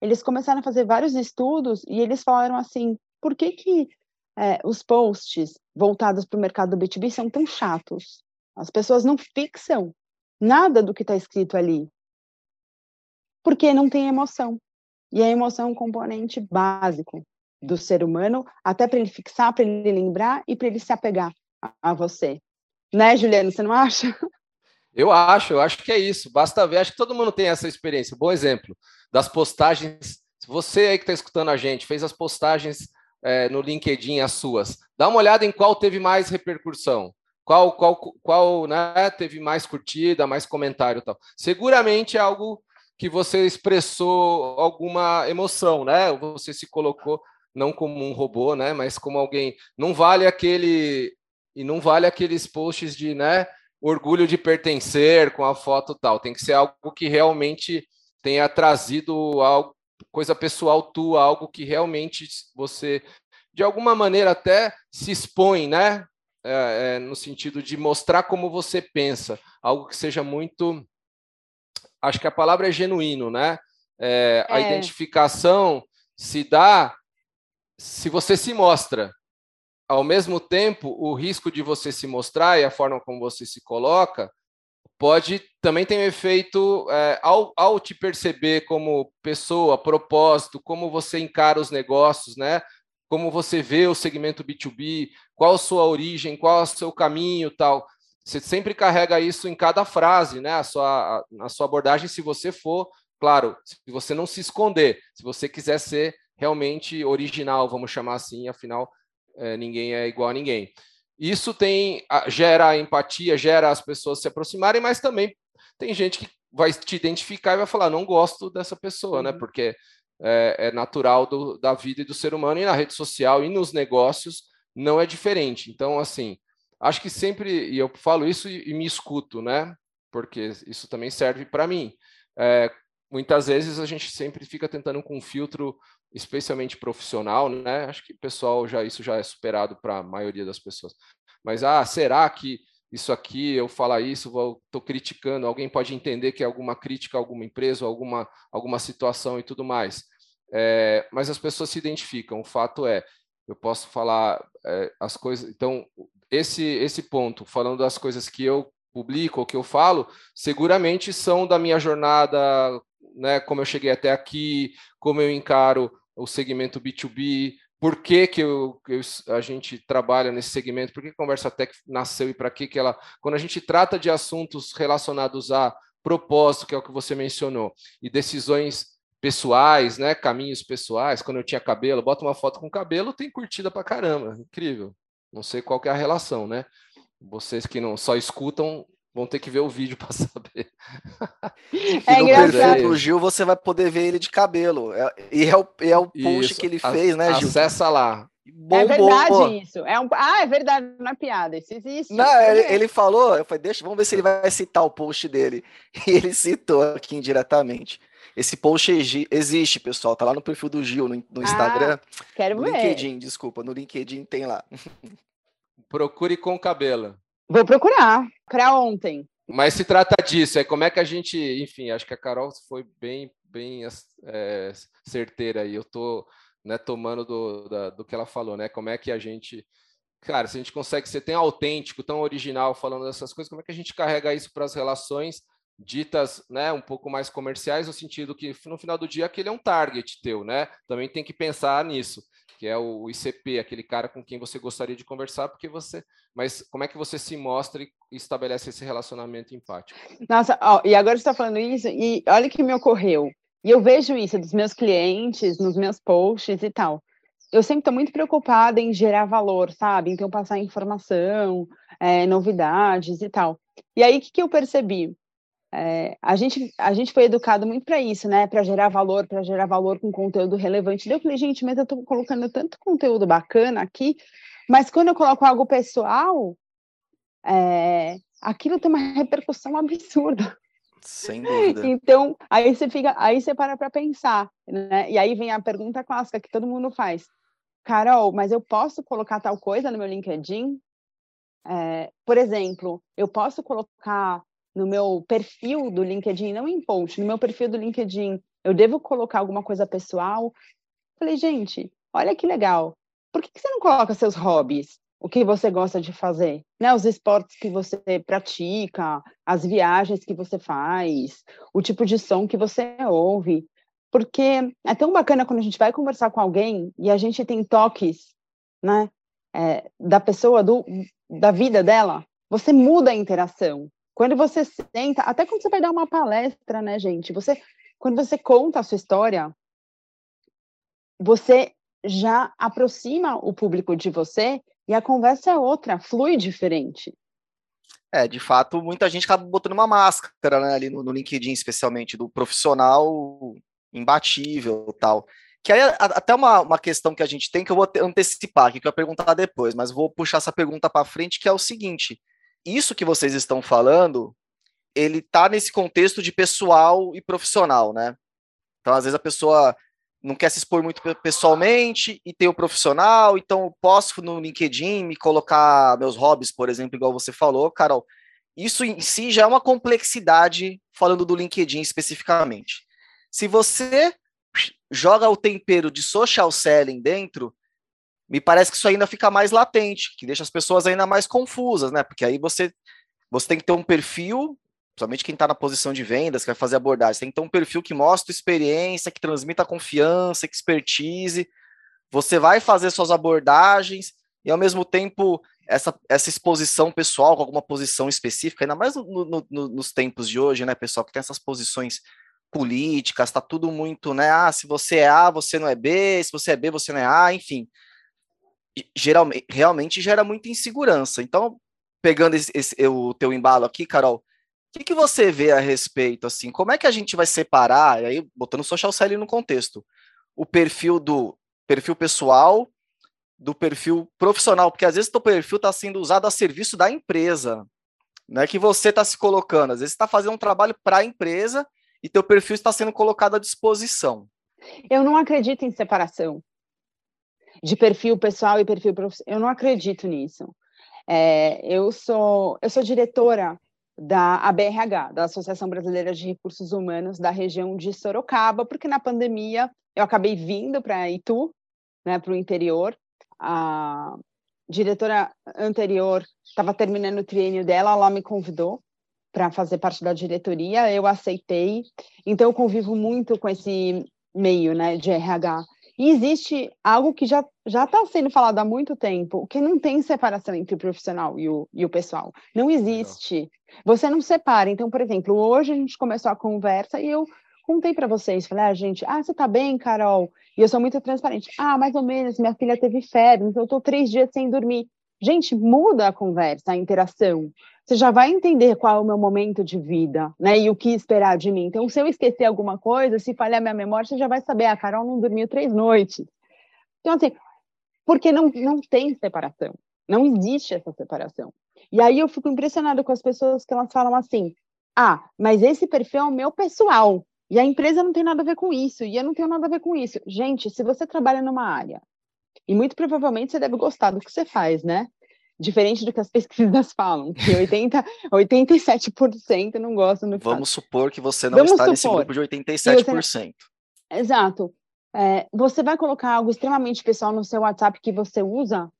S2: eles começaram a fazer vários estudos e eles falaram assim, por que que é, os posts voltados para o mercado do B2B são tão chatos? As pessoas não fixam nada do que está escrito ali. Porque não tem emoção. E a emoção é um componente básico do ser humano, até para ele fixar, para ele lembrar e para ele se apegar a você. Né, Juliano, você não acha?
S3: Eu acho, eu acho que é isso. Basta ver, acho que todo mundo tem essa experiência. Bom exemplo das postagens. Se você aí que está escutando a gente fez as postagens é, no LinkedIn, as suas, dá uma olhada em qual teve mais repercussão. Qual, qual, qual né, teve mais curtida, mais comentário tal. Seguramente é algo que você expressou alguma emoção, né? Você se colocou não como um robô, né? Mas como alguém. Não vale aquele e não vale aqueles posts de, né? orgulho de pertencer com a foto tal. Tem que ser algo que realmente tenha trazido algo, coisa pessoal tua, algo que realmente você, de alguma maneira, até se expõe, né? É, é, no sentido de mostrar como você pensa, algo que seja muito. Acho que a palavra é genuíno, né? É, a é. identificação se dá se você se mostra. ao mesmo tempo, o risco de você se mostrar e a forma como você se coloca pode também ter um efeito é, ao, ao te perceber como pessoa, propósito, como você encara os negócios, né? Como você vê o segmento B2B, qual a sua origem, qual o seu caminho, tal. Você sempre carrega isso em cada frase, né? A sua, a, a sua abordagem, se você for, claro, se você não se esconder, se você quiser ser realmente original, vamos chamar assim, afinal, é, ninguém é igual a ninguém. Isso tem gera empatia, gera as pessoas se aproximarem, mas também tem gente que vai te identificar e vai falar, não gosto dessa pessoa, né? uhum. né? Porque é, é natural do, da vida e do ser humano, e na rede social e nos negócios não é diferente. Então, assim, acho que sempre, e eu falo isso e, e me escuto, né? Porque isso também serve para mim. É, muitas vezes a gente sempre fica tentando com um filtro especialmente profissional, né? Acho que pessoal já isso já é superado para a maioria das pessoas. Mas ah, será que isso aqui, eu falar isso, estou criticando, alguém pode entender que é alguma crítica a alguma empresa, alguma, alguma situação e tudo mais. É, mas as pessoas se identificam. O fato é, eu posso falar é, as coisas. Então, esse esse ponto, falando das coisas que eu publico ou que eu falo, seguramente são da minha jornada, né? Como eu cheguei até aqui, como eu encaro o segmento B2B, por que, que eu, eu, a gente trabalha nesse segmento, por que a Conversa Tech nasceu e para que, que ela. Quando a gente trata de assuntos relacionados a propósito, que é o que você mencionou, e decisões pessoais, né, caminhos pessoais, quando eu tinha cabelo, bota uma foto com cabelo, tem curtida para caramba, incrível. Não sei qual é a relação, né? Vocês que não só escutam vão ter que ver o vídeo para saber.
S1: É e no perfil do Gil você vai poder ver ele de cabelo. É, e é o, é o post isso. que ele fez, né, Gil?
S3: Acessa lá.
S2: é verdade isso. É um... Ah, é verdade, não é piada. Isso existe.
S1: Não, ele, ele, falou, eu falei, deixa, vamos ver se ele vai citar o post dele. E ele citou aqui indiretamente. Esse post existe, pessoal. Tá lá no perfil do Gil, no, no Instagram.
S2: Ah, quero
S1: no
S2: ver.
S1: No LinkedIn, desculpa. No LinkedIn tem lá.
S3: Procure com cabelo.
S2: Vou procurar para ontem.
S3: Mas se trata disso, é como é que a gente, enfim, acho que a Carol foi bem, bem é, certeira aí. Eu estou né, tomando do, da, do que ela falou, né? Como é que a gente, cara, se a gente consegue ser tão autêntico, tão original falando dessas coisas, como é que a gente carrega isso para as relações ditas, né, um pouco mais comerciais, no sentido que no final do dia aquele é um target teu, né? Também tem que pensar nisso que é o ICP, aquele cara com quem você gostaria de conversar, porque você. Mas como é que você se mostra e estabelece esse relacionamento empático?
S2: Nossa, ó, e agora você está falando isso, e olha o que me ocorreu. E eu vejo isso dos meus clientes, nos meus posts e tal. Eu sempre estou muito preocupada em gerar valor, sabe? Então, passar informação, é, novidades e tal. E aí, o que, que eu percebi? É, a, gente, a gente foi educado muito para isso, né? Para gerar valor, para gerar valor com conteúdo relevante. Daí eu falei, gente, mas eu estou colocando tanto conteúdo bacana aqui, mas quando eu coloco algo pessoal, é, aquilo tem uma repercussão absurda.
S1: Sem dúvida.
S2: Então, aí você fica, aí você para para pensar, né? E aí vem a pergunta clássica que todo mundo faz. Carol, mas eu posso colocar tal coisa no meu LinkedIn? É, por exemplo, eu posso colocar no meu perfil do LinkedIn, não em post, no meu perfil do LinkedIn, eu devo colocar alguma coisa pessoal? Falei, gente, olha que legal. Por que você não coloca seus hobbies? O que você gosta de fazer? Né? Os esportes que você pratica, as viagens que você faz, o tipo de som que você ouve. Porque é tão bacana quando a gente vai conversar com alguém e a gente tem toques né, é, da pessoa, do, da vida dela. Você muda a interação. Quando você senta, até quando você vai dar uma palestra, né, gente? Você, quando você conta a sua história, você já aproxima o público de você e a conversa é outra, flui diferente.
S1: É, de fato, muita gente acaba botando uma máscara, né, ali no, no LinkedIn, especialmente, do profissional imbatível tal. Que aí até uma, uma questão que a gente tem que eu vou antecipar que eu vou perguntar depois, mas vou puxar essa pergunta para frente, que é o seguinte: isso que vocês estão falando, ele tá nesse contexto de pessoal e profissional, né? Então, às vezes a pessoa não quer se expor muito pessoalmente e tem o profissional, então eu posso no LinkedIn me colocar meus hobbies, por exemplo, igual você falou, Carol. Isso em si já é uma complexidade falando do LinkedIn especificamente. Se você joga o tempero de social selling dentro, me parece que isso ainda fica mais latente, que deixa as pessoas ainda mais confusas, né? Porque aí você, você tem que ter um perfil, principalmente quem está na posição de vendas, que vai fazer abordagem, tem que ter um perfil que mostre experiência, que transmita confiança, expertise. Você vai fazer suas abordagens e, ao mesmo tempo, essa, essa exposição pessoal com alguma posição específica, ainda mais no, no, no, nos tempos de hoje, né, pessoal, que tem essas posições políticas, está tudo muito, né? Ah, se você é A, você não é B, se você é B, você não é A, enfim. Geralmente, realmente gera muita insegurança. Então, pegando esse, esse, o teu embalo aqui, Carol, o que, que você vê a respeito, assim, como é que a gente vai separar, e aí, botando o social selling no contexto, o perfil do perfil pessoal do perfil profissional, porque às vezes o perfil está sendo usado a serviço da empresa, não é que você está se colocando, às vezes está fazendo um trabalho para a empresa e teu perfil está sendo colocado à disposição.
S2: Eu não acredito em separação de perfil pessoal e perfil profissional. Eu não acredito nisso. É, eu sou eu sou diretora da ABRH, da Associação Brasileira de Recursos Humanos da região de Sorocaba, porque na pandemia eu acabei vindo para Itu, né, para o interior. A diretora anterior estava terminando o triênio dela, ela me convidou para fazer parte da diretoria, eu aceitei. Então, eu convivo muito com esse meio né, de RH. E existe algo que já já está sendo falado há muito tempo, que não tem separação entre o profissional e o, e o pessoal. Não existe. Você não separa. Então, por exemplo, hoje a gente começou a conversa e eu contei para vocês, falei, ah, gente, ah, você tá bem, Carol? E eu sou muito transparente. Ah, mais ou menos, minha filha teve febre, então eu tô três dias sem dormir. Gente, muda a conversa, a interação você já vai entender qual é o meu momento de vida, né? E o que esperar de mim. Então, se eu esquecer alguma coisa, se falhar minha memória, você já vai saber, a ah, Carol não dormiu três noites. Então, assim, porque não, não tem separação. Não existe essa separação. E aí eu fico impressionada com as pessoas que elas falam assim: ah, mas esse perfil é o meu pessoal. E a empresa não tem nada a ver com isso, e eu não tenho nada a ver com isso. Gente, se você trabalha numa área, e muito provavelmente você deve gostar do que você faz, né? Diferente do que as pesquisas falam, que 80, 87% não gostam do que
S1: Vamos supor que você não Vamos está supor. nesse grupo de 87%. Você...
S2: Exato. É, você vai colocar algo extremamente pessoal no seu WhatsApp que você usa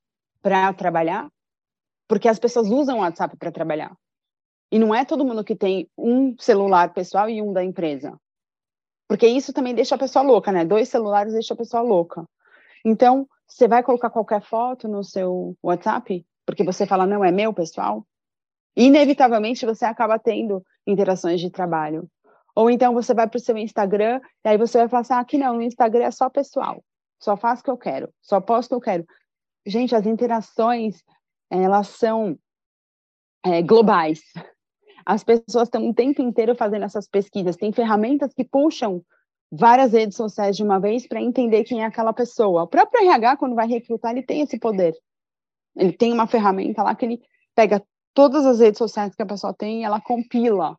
S2: para trabalhar? Porque as pessoas usam o WhatsApp para trabalhar. E não é todo mundo que tem um celular pessoal e um da empresa. Porque isso também deixa a pessoa louca, né? Dois celulares deixa a pessoa louca. Então, você vai colocar qualquer foto no seu WhatsApp? Porque você fala, não é meu, pessoal, inevitavelmente você acaba tendo interações de trabalho. Ou então você vai para o seu Instagram e aí você vai falar assim, ah, aqui não, o Instagram é só pessoal, só faço o que eu quero, só posto o que eu quero. Gente, as interações, elas são é, globais. As pessoas estão o tempo inteiro fazendo essas pesquisas. Tem ferramentas que puxam várias redes sociais de uma vez para entender quem é aquela pessoa. O próprio RH, quando vai recrutar, ele tem esse poder. Ele tem uma ferramenta lá que ele pega todas as redes sociais que a pessoa tem e ela compila.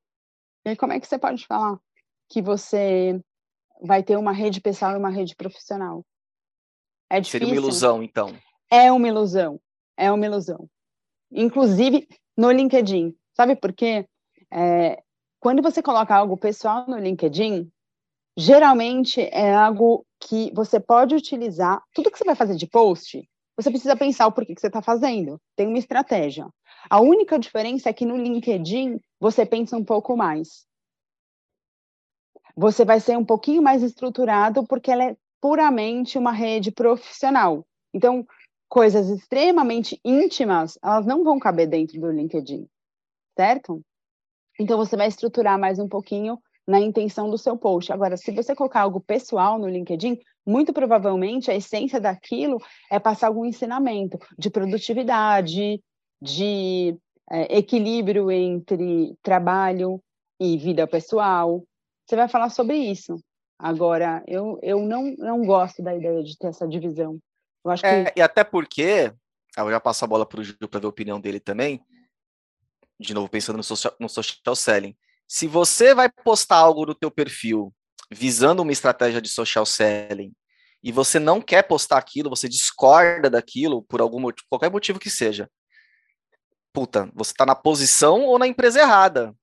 S2: E aí, como é que você pode falar que você vai ter uma rede pessoal e uma rede profissional?
S1: É difícil. Seria uma ilusão, então.
S2: É uma ilusão. É uma ilusão. Inclusive no LinkedIn. Sabe por quê? É, quando você coloca algo pessoal no LinkedIn, geralmente é algo que você pode utilizar. Tudo que você vai fazer de post, você precisa pensar o porquê que você está fazendo. Tem uma estratégia. A única diferença é que no LinkedIn você pensa um pouco mais. Você vai ser um pouquinho mais estruturado porque ela é puramente uma rede profissional. Então, coisas extremamente íntimas, elas não vão caber dentro do LinkedIn, certo? Então, você vai estruturar mais um pouquinho na intenção do seu post. Agora, se você colocar algo pessoal no LinkedIn, muito provavelmente a essência daquilo é passar algum ensinamento de produtividade, de é, equilíbrio entre trabalho e vida pessoal. Você vai falar sobre isso. Agora, eu, eu não, não gosto da ideia de ter essa divisão. Eu acho
S1: é, que... E até porque, eu já passo a bola para o Gil para ver a opinião dele também, de novo pensando no social, no social selling. Se você vai postar algo no teu perfil visando uma estratégia de social selling e você não quer postar aquilo, você discorda daquilo por algum motivo, qualquer motivo que seja. Puta, você está na posição ou na empresa errada.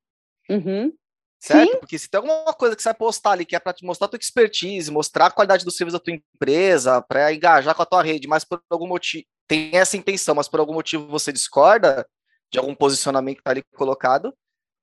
S2: Uhum.
S1: certo? Sim. Porque se tem alguma coisa que você vai postar ali que é para te mostrar a tua expertise, mostrar a qualidade do serviço da tua empresa, para engajar com a tua rede, mas por algum motivo tem essa intenção, mas por algum motivo você discorda de algum posicionamento que está ali colocado,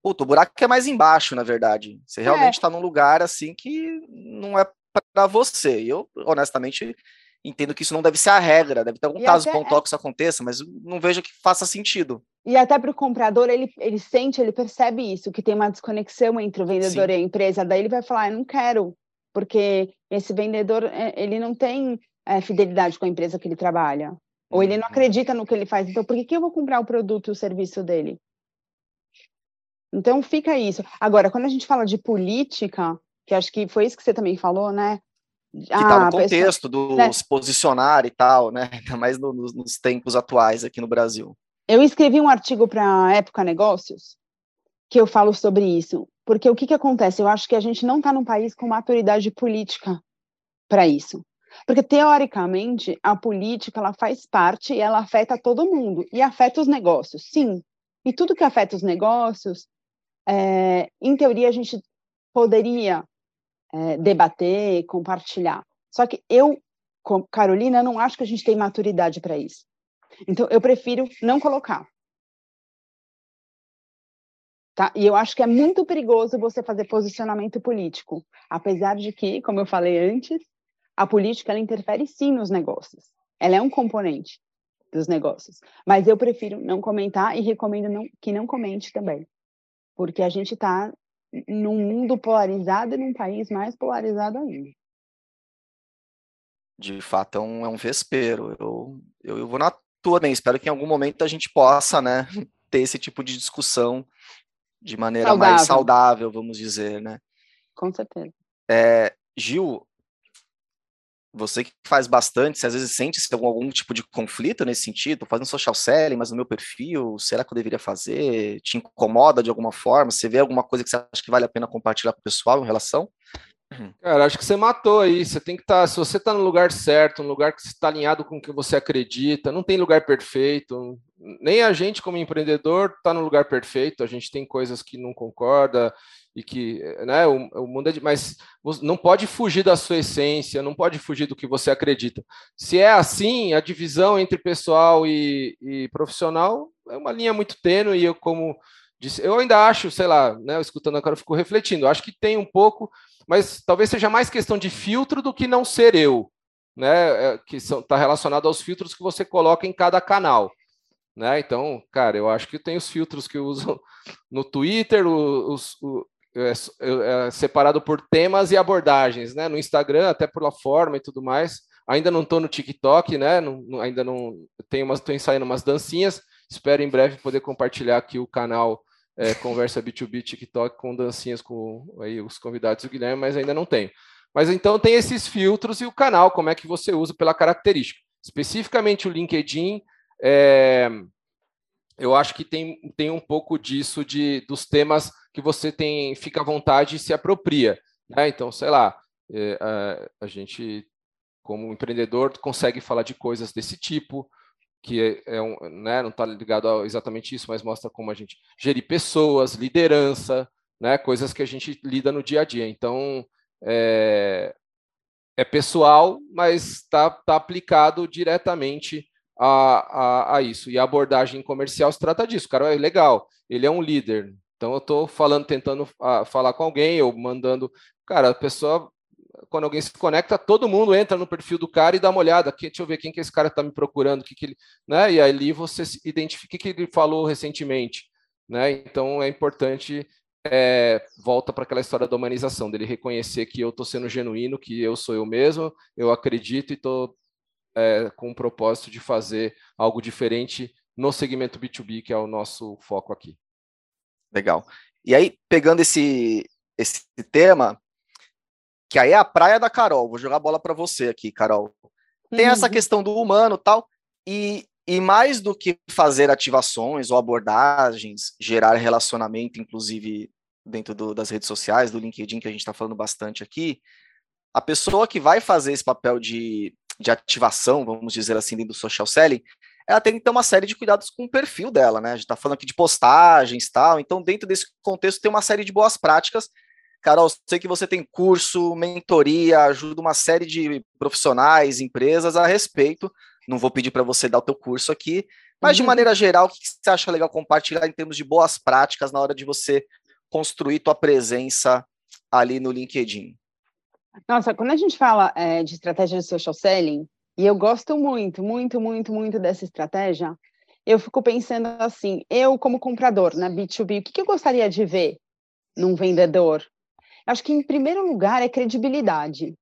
S1: puto, o buraco é mais embaixo, na verdade. Você realmente está é. num lugar assim que não é para você. E eu, honestamente, entendo que isso não deve ser a regra, deve ter algum e caso pontual é... que isso aconteça, mas não vejo que faça sentido.
S2: E até para o comprador, ele, ele sente, ele percebe isso, que tem uma desconexão entre o vendedor Sim. e a empresa, daí ele vai falar, eu não quero, porque esse vendedor, é, ele não tem é, fidelidade com a empresa que ele trabalha, ou ele não uhum. acredita no que ele faz, então por que, que eu vou comprar o produto e o serviço dele? Então fica isso. Agora, quando a gente fala de política, que acho que foi isso que você também falou, né?
S1: que ah, no contexto do né? se posicionar e tal, né? Ainda mais no, no, nos tempos atuais aqui no Brasil.
S2: Eu escrevi um artigo para a Época Negócios que eu falo sobre isso, porque o que, que acontece? Eu acho que a gente não está num país com maturidade política para isso. Porque, teoricamente, a política ela faz parte e ela afeta todo mundo, e afeta os negócios, sim. E tudo que afeta os negócios, é, em teoria, a gente poderia é, debater, compartilhar. Só que eu, Carolina, não acho que a gente tem maturidade para isso. Então, eu prefiro não colocar. Tá? E eu acho que é muito perigoso você fazer posicionamento político, apesar de que, como eu falei antes, a política ela interfere sim nos negócios. Ela é um componente dos negócios. Mas eu prefiro não comentar e recomendo não, que não comente também, porque a gente está num mundo polarizado e num país mais polarizado ainda.
S1: De fato, é um, é um vespeiro. Eu, eu, eu vou na tua também. Espero que em algum momento a gente possa né, ter esse tipo de discussão de maneira saudável. mais saudável, vamos dizer, né?
S2: Com certeza.
S1: É, Gil, você que faz bastante, você às vezes sente se algum, algum tipo de conflito nesse sentido, fazendo social selling, mas no meu perfil, será que eu deveria fazer? Te incomoda de alguma forma? Você vê alguma coisa que você acha que vale a pena compartilhar com o pessoal em relação?
S3: Cara, acho que você matou aí. Você tem que estar. Tá, se você está no lugar certo, no lugar que está alinhado com o que você acredita, não tem lugar perfeito. Nem a gente, como empreendedor, está no lugar perfeito. A gente tem coisas que não concorda, e que né, o, o, mundo é de, mas não pode fugir da sua essência, não pode fugir do que você acredita. Se é assim, a divisão entre pessoal e, e profissional é uma linha muito tênue e eu como disse, eu ainda acho, sei lá, né, escutando agora eu fico refletindo, acho que tem um pouco, mas talvez seja mais questão de filtro do que não ser eu, né, é, que está relacionado aos filtros que você coloca em cada canal. Né? Então, cara, eu acho que tem os filtros que uso no Twitter, os, os, é, é, separado por temas e abordagens, né? No Instagram, até lá forma e tudo mais. Ainda não estou no TikTok, né? Não, ainda não tenho umas, estou ensaiando umas dancinhas. Espero em breve poder compartilhar aqui o canal é, Conversa B2B TikTok com dancinhas com aí, os convidados do Guilherme, mas ainda não tenho. Mas então tem esses filtros e o canal, como é que você usa pela característica. Especificamente o LinkedIn, é, eu acho que tem, tem um pouco disso de dos temas que você tem fica à vontade e se apropria. Né? Então, sei lá, é, a, a, gente, como empreendedor, consegue falar de coisas desse tipo, que é, é um, né, não está ligado a exatamente isso, mas mostra como a gente gerir pessoas, liderança, né, coisas que a gente lida no dia a dia. Então, é, é pessoal, mas está tá aplicado diretamente a, a, a, isso. E a abordagem comercial se trata disso. O cara é legal, ele é um líder, então eu estou falando, tentando uh, falar com alguém, ou mandando. Cara, a pessoa, quando alguém se conecta, todo mundo entra no perfil do cara e dá uma olhada. Aqui, deixa eu ver quem que esse cara está me procurando, que que ele, né? E ali você identifica o que ele falou recentemente, né? Então é importante é, volta para aquela história da humanização, dele reconhecer que eu estou sendo genuíno, que eu sou eu mesmo, eu acredito e estou é, com o propósito de fazer algo diferente no segmento B2B, que é o nosso foco aqui.
S1: Legal. E aí, pegando esse, esse tema, que aí é a praia da Carol, vou jogar a bola para você aqui, Carol. Tem uhum. essa questão do humano tal, e, e mais do que fazer ativações ou abordagens, gerar relacionamento, inclusive dentro do, das redes sociais, do LinkedIn, que a gente está falando bastante aqui, a pessoa que vai fazer esse papel de, de ativação, vamos dizer assim, dentro do social selling, ela tem que ter uma série de cuidados com o perfil dela, né? A gente está falando aqui de postagens e tal, então dentro desse contexto tem uma série de boas práticas. Carol, sei que você tem curso, mentoria, ajuda uma série de profissionais, empresas a respeito. Não vou pedir para você dar o teu curso aqui, mas de uhum. maneira geral, o que você acha legal compartilhar em termos de boas práticas na hora de você construir tua presença ali no LinkedIn?
S2: Nossa, quando a gente fala é, de estratégia de social selling, e eu gosto muito, muito, muito, muito dessa estratégia, eu fico pensando assim, eu como comprador na né, B2B, o que, que eu gostaria de ver num vendedor? Acho que em primeiro lugar é credibilidade.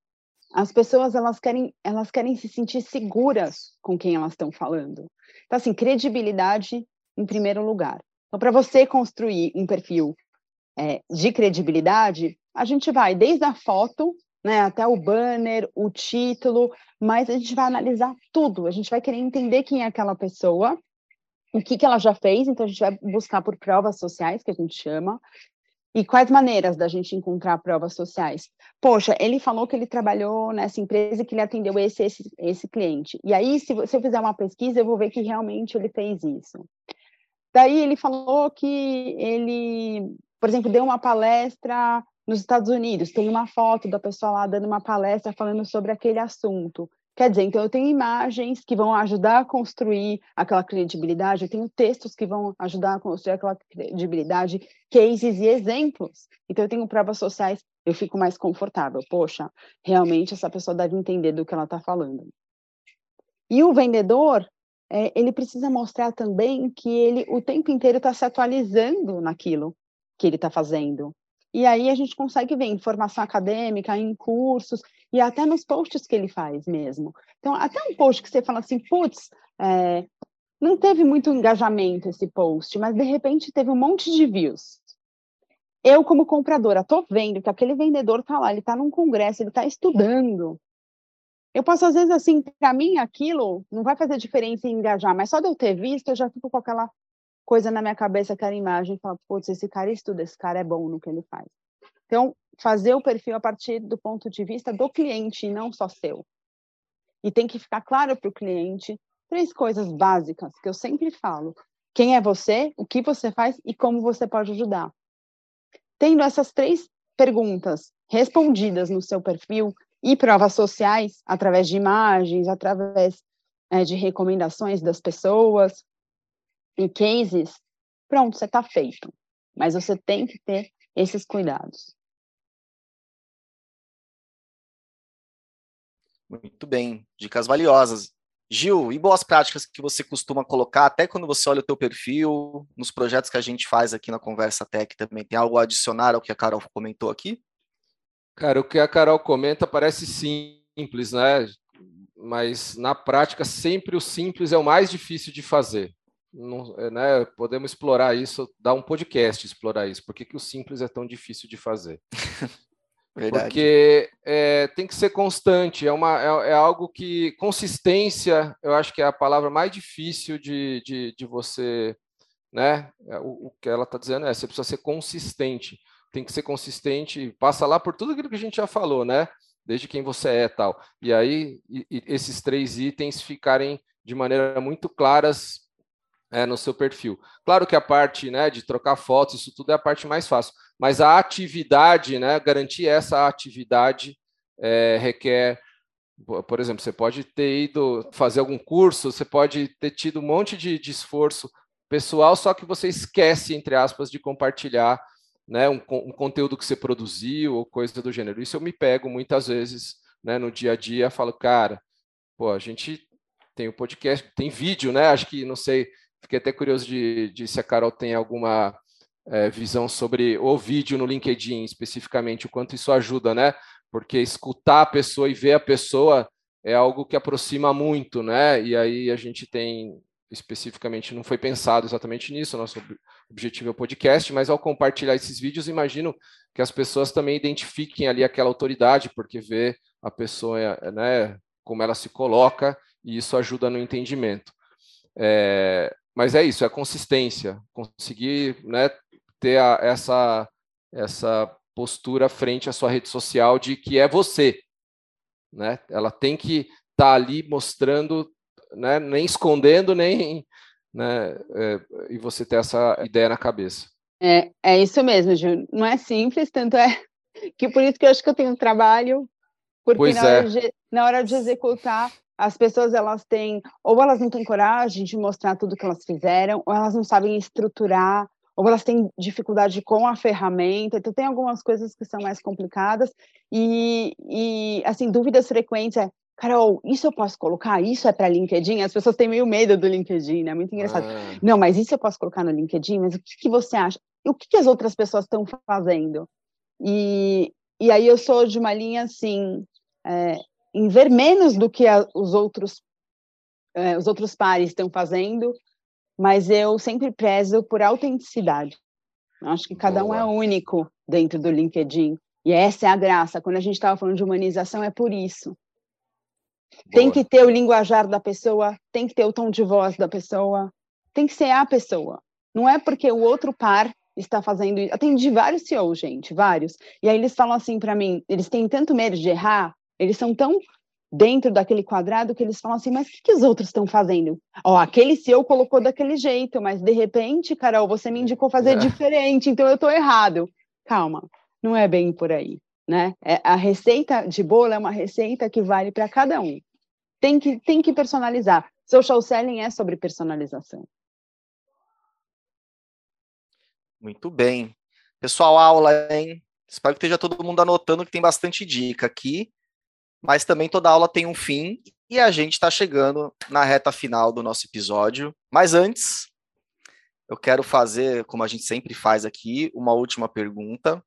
S2: As pessoas elas querem, elas querem se sentir seguras com quem elas estão falando. Então assim, credibilidade em primeiro lugar. Então para você construir um perfil é, de credibilidade, a gente vai desde a foto né, até o banner, o título, mas a gente vai analisar tudo, a gente vai querer entender quem é aquela pessoa, o que, que ela já fez, então a gente vai buscar por provas sociais, que a gente chama, e quais maneiras da gente encontrar provas sociais? Poxa, ele falou que ele trabalhou nessa empresa que ele atendeu esse, esse, esse cliente. E aí, se, se eu fizer uma pesquisa, eu vou ver que realmente ele fez isso. Daí ele falou que ele, por exemplo, deu uma palestra nos Estados Unidos, tem uma foto da pessoa lá dando uma palestra falando sobre aquele assunto. Quer dizer, então eu tenho imagens que vão ajudar a construir aquela credibilidade, eu tenho textos que vão ajudar a construir aquela credibilidade, cases e exemplos. Então eu tenho provas sociais, eu fico mais confortável. Poxa, realmente essa pessoa deve entender do que ela está falando. E o vendedor, é, ele precisa mostrar também que ele o tempo inteiro está se atualizando naquilo que ele está fazendo. E aí a gente consegue ver informação acadêmica em cursos e até nos posts que ele faz mesmo. Então, até um post que você fala assim, putz, é, não teve muito engajamento esse post, mas de repente teve um monte de views. Eu, como compradora, estou vendo que aquele vendedor está lá, ele está num congresso, ele está estudando. Eu posso, às vezes, assim, para mim, aquilo não vai fazer diferença em engajar, mas só de eu ter visto, eu já fico com aquela coisa na minha cabeça, aquela imagem, e fala, putz, esse cara estuda, esse cara é bom no que ele faz. Então, fazer o perfil a partir do ponto de vista do cliente e não só seu. E tem que ficar claro para o cliente três coisas básicas que eu sempre falo: quem é você, o que você faz e como você pode ajudar. Tendo essas três perguntas respondidas no seu perfil e provas sociais, através de imagens, através é, de recomendações das pessoas, em cases, pronto, você está feito. Mas você tem que ter esses cuidados.
S1: Muito bem, dicas valiosas. Gil, e boas práticas que você costuma colocar até quando você olha o teu perfil, nos projetos que a gente faz aqui na Conversa Tech também, tem algo a adicionar ao que a Carol comentou aqui?
S3: Cara, o que a Carol comenta parece simples, né? Mas na prática sempre o simples é o mais difícil de fazer não, é, né, podemos explorar isso, dar um podcast explorar isso. Por que, que o simples é tão difícil de fazer? Verdade. Porque é, tem que ser constante, é, uma, é, é, algo que. Consistência, eu acho que é a palavra mais difícil de, de, de você. Né? É, o, o que ela está dizendo é: você precisa ser consistente. Tem que ser consistente, passa lá por tudo aquilo que a gente já falou, né? Desde quem você é tal. E aí, e, e esses três itens ficarem de maneira muito claras é, no seu perfil. Claro que a parte né, de trocar fotos, isso tudo é a parte mais fácil, mas a atividade, né, garantir essa atividade é, requer, por exemplo, você pode ter ido fazer algum curso, você pode ter tido um monte de, de esforço pessoal, só que você esquece, entre aspas, de compartilhar né, um, um, conteúdo que você produziu ou coisa do gênero. Isso eu me pego muitas vezes né, no dia a dia, falo, cara, pô, a gente tem o um podcast, tem vídeo, né? Acho que, não sei, Fiquei até curioso de, de se a Carol tem alguma é, visão sobre o vídeo no LinkedIn, especificamente, o quanto isso ajuda, né? Porque escutar a pessoa e ver a pessoa é algo que aproxima muito, né? E aí a gente tem especificamente não foi pensado exatamente nisso, nosso objetivo é o podcast, mas ao compartilhar esses vídeos, imagino que as pessoas também identifiquem ali aquela autoridade, porque vê a pessoa, né, como ela se coloca, e isso ajuda no entendimento. É, mas é isso, é consistência, conseguir né, ter a, essa, essa postura frente à sua rede social de que é você. Né? Ela tem que estar tá ali mostrando né, nem escondendo, nem. Né, é, e você ter essa ideia na cabeça.
S2: É, é isso mesmo, Ju. Não é simples, tanto é que por isso que eu acho que eu tenho um trabalho, porque na, é. hora de, na hora de executar, as pessoas elas têm, ou elas não têm coragem de mostrar tudo que elas fizeram, ou elas não sabem estruturar, ou elas têm dificuldade com a ferramenta, então tem algumas coisas que são mais complicadas, e, e assim, dúvidas frequentes é, Carol, isso eu posso colocar? Isso é para LinkedIn? As pessoas têm meio medo do LinkedIn, né? Muito engraçado. Ah. Não, mas isso eu posso colocar no LinkedIn? Mas o que, que você acha? E o que, que as outras pessoas estão fazendo? E, e aí eu sou de uma linha assim, é, em ver menos do que a, os outros é, os outros pares estão fazendo, mas eu sempre prezo por autenticidade. Eu acho que cada Boa. um é único dentro do LinkedIn. E essa é a graça. Quando a gente estava falando de humanização, é por isso. Tem que ter o linguajar da pessoa, tem que ter o tom de voz da pessoa, tem que ser a pessoa. Não é porque o outro par está fazendo isso. Atendi vários CEOs, gente, vários. E aí eles falam assim para mim, eles têm tanto medo de errar, eles são tão dentro daquele quadrado que eles falam assim, mas o que, que os outros estão fazendo? Ó, aquele CEO colocou daquele jeito, mas de repente, Carol, você me indicou fazer é. diferente, então eu estou errado. Calma, não é bem por aí né? É, a receita de bolo é uma receita que vale para cada um. Tem que, tem que personalizar. Social selling é sobre personalização.
S1: Muito bem. Pessoal, aula, hein? Espero que esteja todo mundo anotando que tem bastante dica aqui, mas também toda aula tem um fim e a gente está chegando na reta final do nosso episódio. Mas antes, eu quero fazer, como a gente sempre faz aqui, uma última pergunta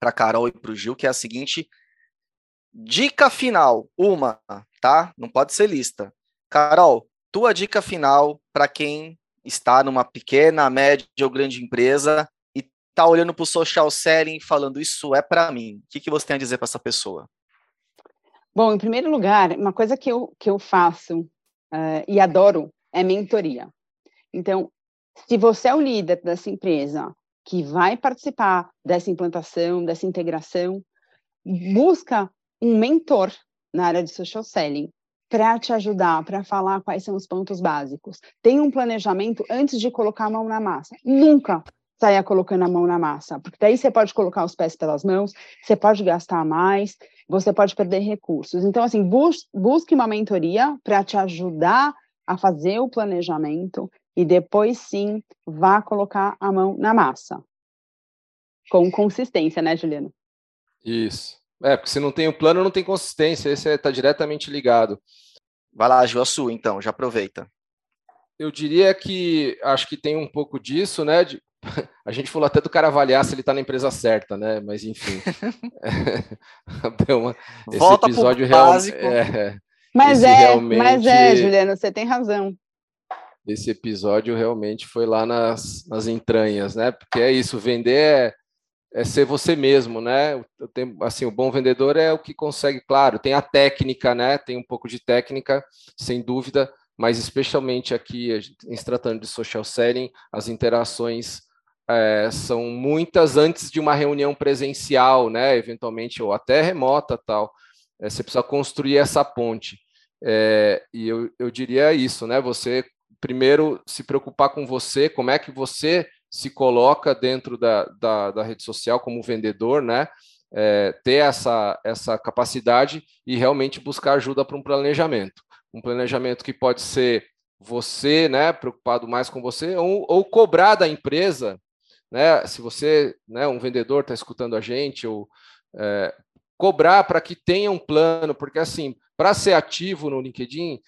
S1: para Carol e para o Gil, que é a seguinte: dica final, uma, tá? Não pode ser lista. Carol, tua dica final para quem está numa pequena, média ou grande empresa e está olhando para o social selling e falando isso é para mim. O que, que você tem a dizer para essa pessoa?
S2: Bom, em primeiro lugar, uma coisa que eu, que eu faço uh, e adoro é mentoria. Então, se você é o líder dessa empresa que vai participar dessa implantação, dessa integração, busca um mentor na área de social selling para te ajudar, para falar quais são os pontos básicos. Tem um planejamento antes de colocar a mão na massa. Nunca saia colocando a mão na massa, porque daí você pode colocar os pés pelas mãos, você pode gastar mais, você pode perder recursos. Então, assim, bus busque uma mentoria para te ajudar a fazer o planejamento e depois sim vá colocar a mão na massa. Com consistência, né, Juliano?
S3: Isso. É, porque se não tem o plano, não tem consistência. Esse está é, diretamente ligado.
S1: Vai lá, Ju, a sua, então, já aproveita.
S3: Eu diria que acho que tem um pouco disso, né? De, a gente falou até do cara avaliar se ele está na empresa certa, né? Mas enfim.
S1: uma, esse Volta episódio realmente. É,
S2: mas é, realmente... mas é, Juliano, você tem razão
S3: esse episódio realmente foi lá nas, nas entranhas, né? Porque é isso, vender é, é ser você mesmo, né? Eu tenho, assim, o bom vendedor é o que consegue, claro, tem a técnica, né? Tem um pouco de técnica, sem dúvida, mas especialmente aqui, em se tratando de social selling, as interações é, são muitas antes de uma reunião presencial, né? Eventualmente, ou até remota tal. É, você precisa construir essa ponte. É, e eu, eu diria isso, né? Você primeiro se preocupar com você, como é que você se coloca dentro da, da, da rede social como vendedor, né? É, ter essa, essa capacidade e realmente buscar ajuda para um planejamento. Um planejamento que pode ser você, né, preocupado mais com você, ou, ou cobrar da empresa, né? Se você, né, um vendedor está escutando a gente, ou é, cobrar para que tenha um plano, porque assim, para ser ativo no LinkedIn,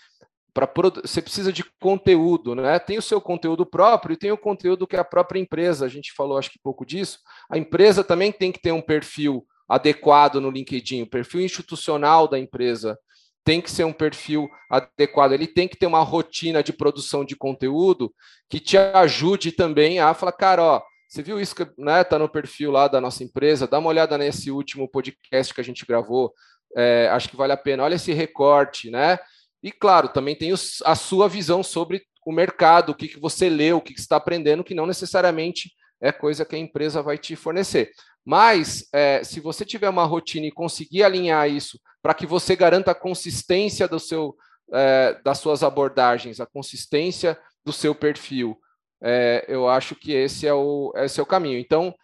S3: para você precisa de conteúdo, né? Tem o seu conteúdo próprio e tem o conteúdo que a própria empresa, a gente falou acho que pouco disso. A empresa também tem que ter um perfil adequado no LinkedIn, o perfil institucional da empresa tem que ser um perfil adequado, ele tem que ter uma rotina de produção de conteúdo que te ajude também a falar, cara, ó, você viu isso que né, tá no perfil lá da nossa empresa? Dá uma olhada nesse último podcast que a gente gravou. É, acho que vale a pena. Olha esse recorte, né? E, claro, também tem os, a sua visão sobre o mercado, o que, que você lê, o que, que está aprendendo, que não necessariamente é coisa que a empresa vai te fornecer. Mas, é, se você tiver uma rotina e conseguir alinhar isso para que você garanta a consistência do seu, é, das suas abordagens, a consistência do seu perfil. É, eu acho que esse é o, esse é o caminho. Então,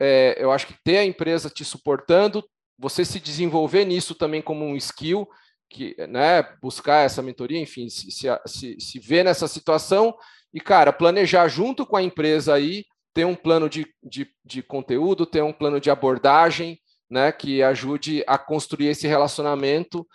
S3: é, eu acho que ter a empresa te suportando, você se desenvolver nisso também como um skill, que, né, buscar essa mentoria, enfim, se, se, se ver nessa situação e, cara, planejar junto com a empresa aí, ter um plano de, de, de conteúdo, ter um plano de abordagem, né, que ajude a construir esse relacionamento.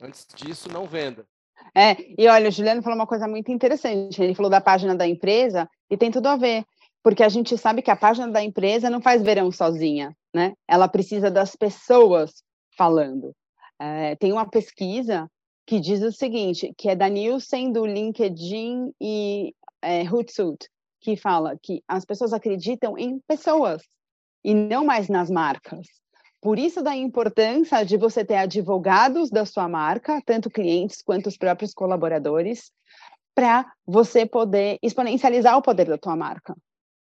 S3: Antes disso, não venda.
S2: É, e olha, o Juliano falou uma coisa muito interessante. Ele falou da página da empresa e tem tudo a ver, porque a gente sabe que a página da empresa não faz verão sozinha, né? Ela precisa das pessoas falando. É, tem uma pesquisa que diz o seguinte, que é da Nielsen, do LinkedIn e é, Hootsuite, que fala que as pessoas acreditam em pessoas e não mais nas marcas. Por isso da importância de você ter advogados da sua marca, tanto clientes quanto os próprios colaboradores, para você poder exponencializar o poder da tua marca.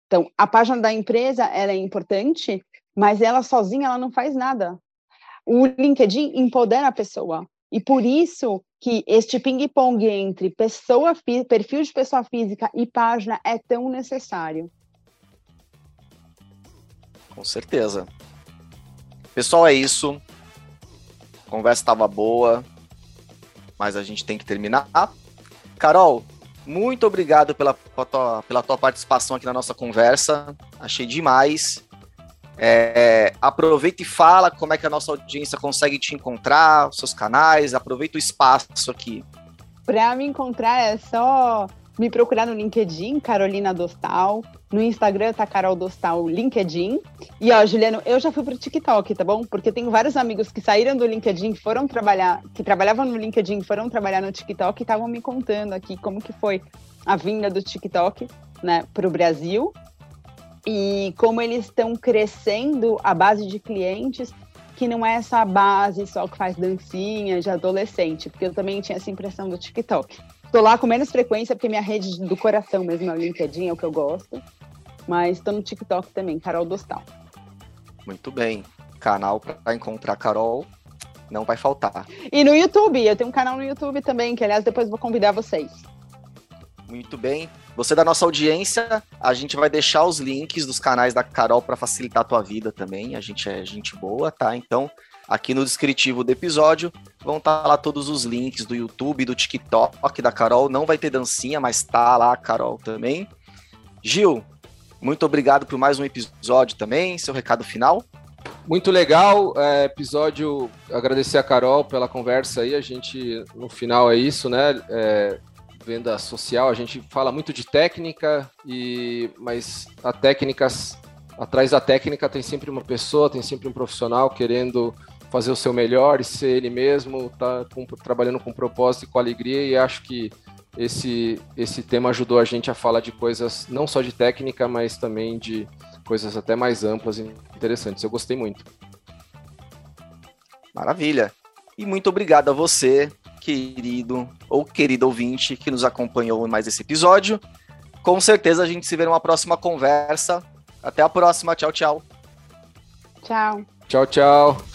S2: Então, a página da empresa ela é importante, mas ela sozinha ela não faz nada. O LinkedIn empodera a pessoa. E por isso que este ping-pong entre pessoa, perfil de pessoa física e página é tão necessário.
S1: Com certeza. Pessoal, é isso. A conversa estava boa, mas a gente tem que terminar. Carol, muito obrigado pela, pela tua participação aqui na nossa conversa. Achei demais. É, aproveita e fala como é que a nossa audiência consegue te encontrar, os seus canais, aproveita o espaço aqui.
S2: Para me encontrar é só me procurar no LinkedIn, Carolina Dostal. No Instagram tá Carol Dostal LinkedIn. E ó, Juliano, eu já fui pro TikTok, tá bom? Porque tenho vários amigos que saíram do LinkedIn, foram trabalhar, que trabalhavam no LinkedIn, foram trabalhar no TikTok e estavam me contando aqui como que foi a vinda do TikTok, né, pro Brasil. E como eles estão crescendo a base de clientes que não é essa base só que faz dancinha de adolescente, porque eu também tinha essa impressão do TikTok. Tô lá com menos frequência, porque minha rede do coração mesmo é o LinkedIn, é o que eu gosto. Mas tô no TikTok também, Carol Dostal.
S1: Muito bem. Canal para encontrar Carol não vai faltar.
S2: E no YouTube, eu tenho um canal no YouTube também, que aliás depois vou convidar vocês.
S1: Muito bem. Você da nossa audiência, a gente vai deixar os links dos canais da Carol para facilitar a tua vida também. A gente é gente boa, tá? Então, Aqui no descritivo do episódio vão estar tá lá todos os links do YouTube, do TikTok da Carol. Não vai ter dancinha, mas tá lá a Carol também. Gil, muito obrigado por mais um episódio também. Seu recado final?
S3: Muito legal, é, episódio. Agradecer a Carol pela conversa aí. A gente, no final, é isso, né? É, venda social, a gente fala muito de técnica, e mas a técnicas, atrás da técnica tem sempre uma pessoa, tem sempre um profissional querendo fazer o seu melhor e ser ele mesmo, tá com, trabalhando com propósito e com alegria e acho que esse, esse tema ajudou a gente a falar de coisas não só de técnica, mas também de coisas até mais amplas e interessantes. Eu gostei muito.
S1: Maravilha. E muito obrigado a você, querido ou querido ouvinte, que nos acompanhou em mais esse episódio. Com certeza a gente se vê numa próxima conversa. Até a próxima. Tchau, tchau.
S2: Tchau.
S3: Tchau, tchau.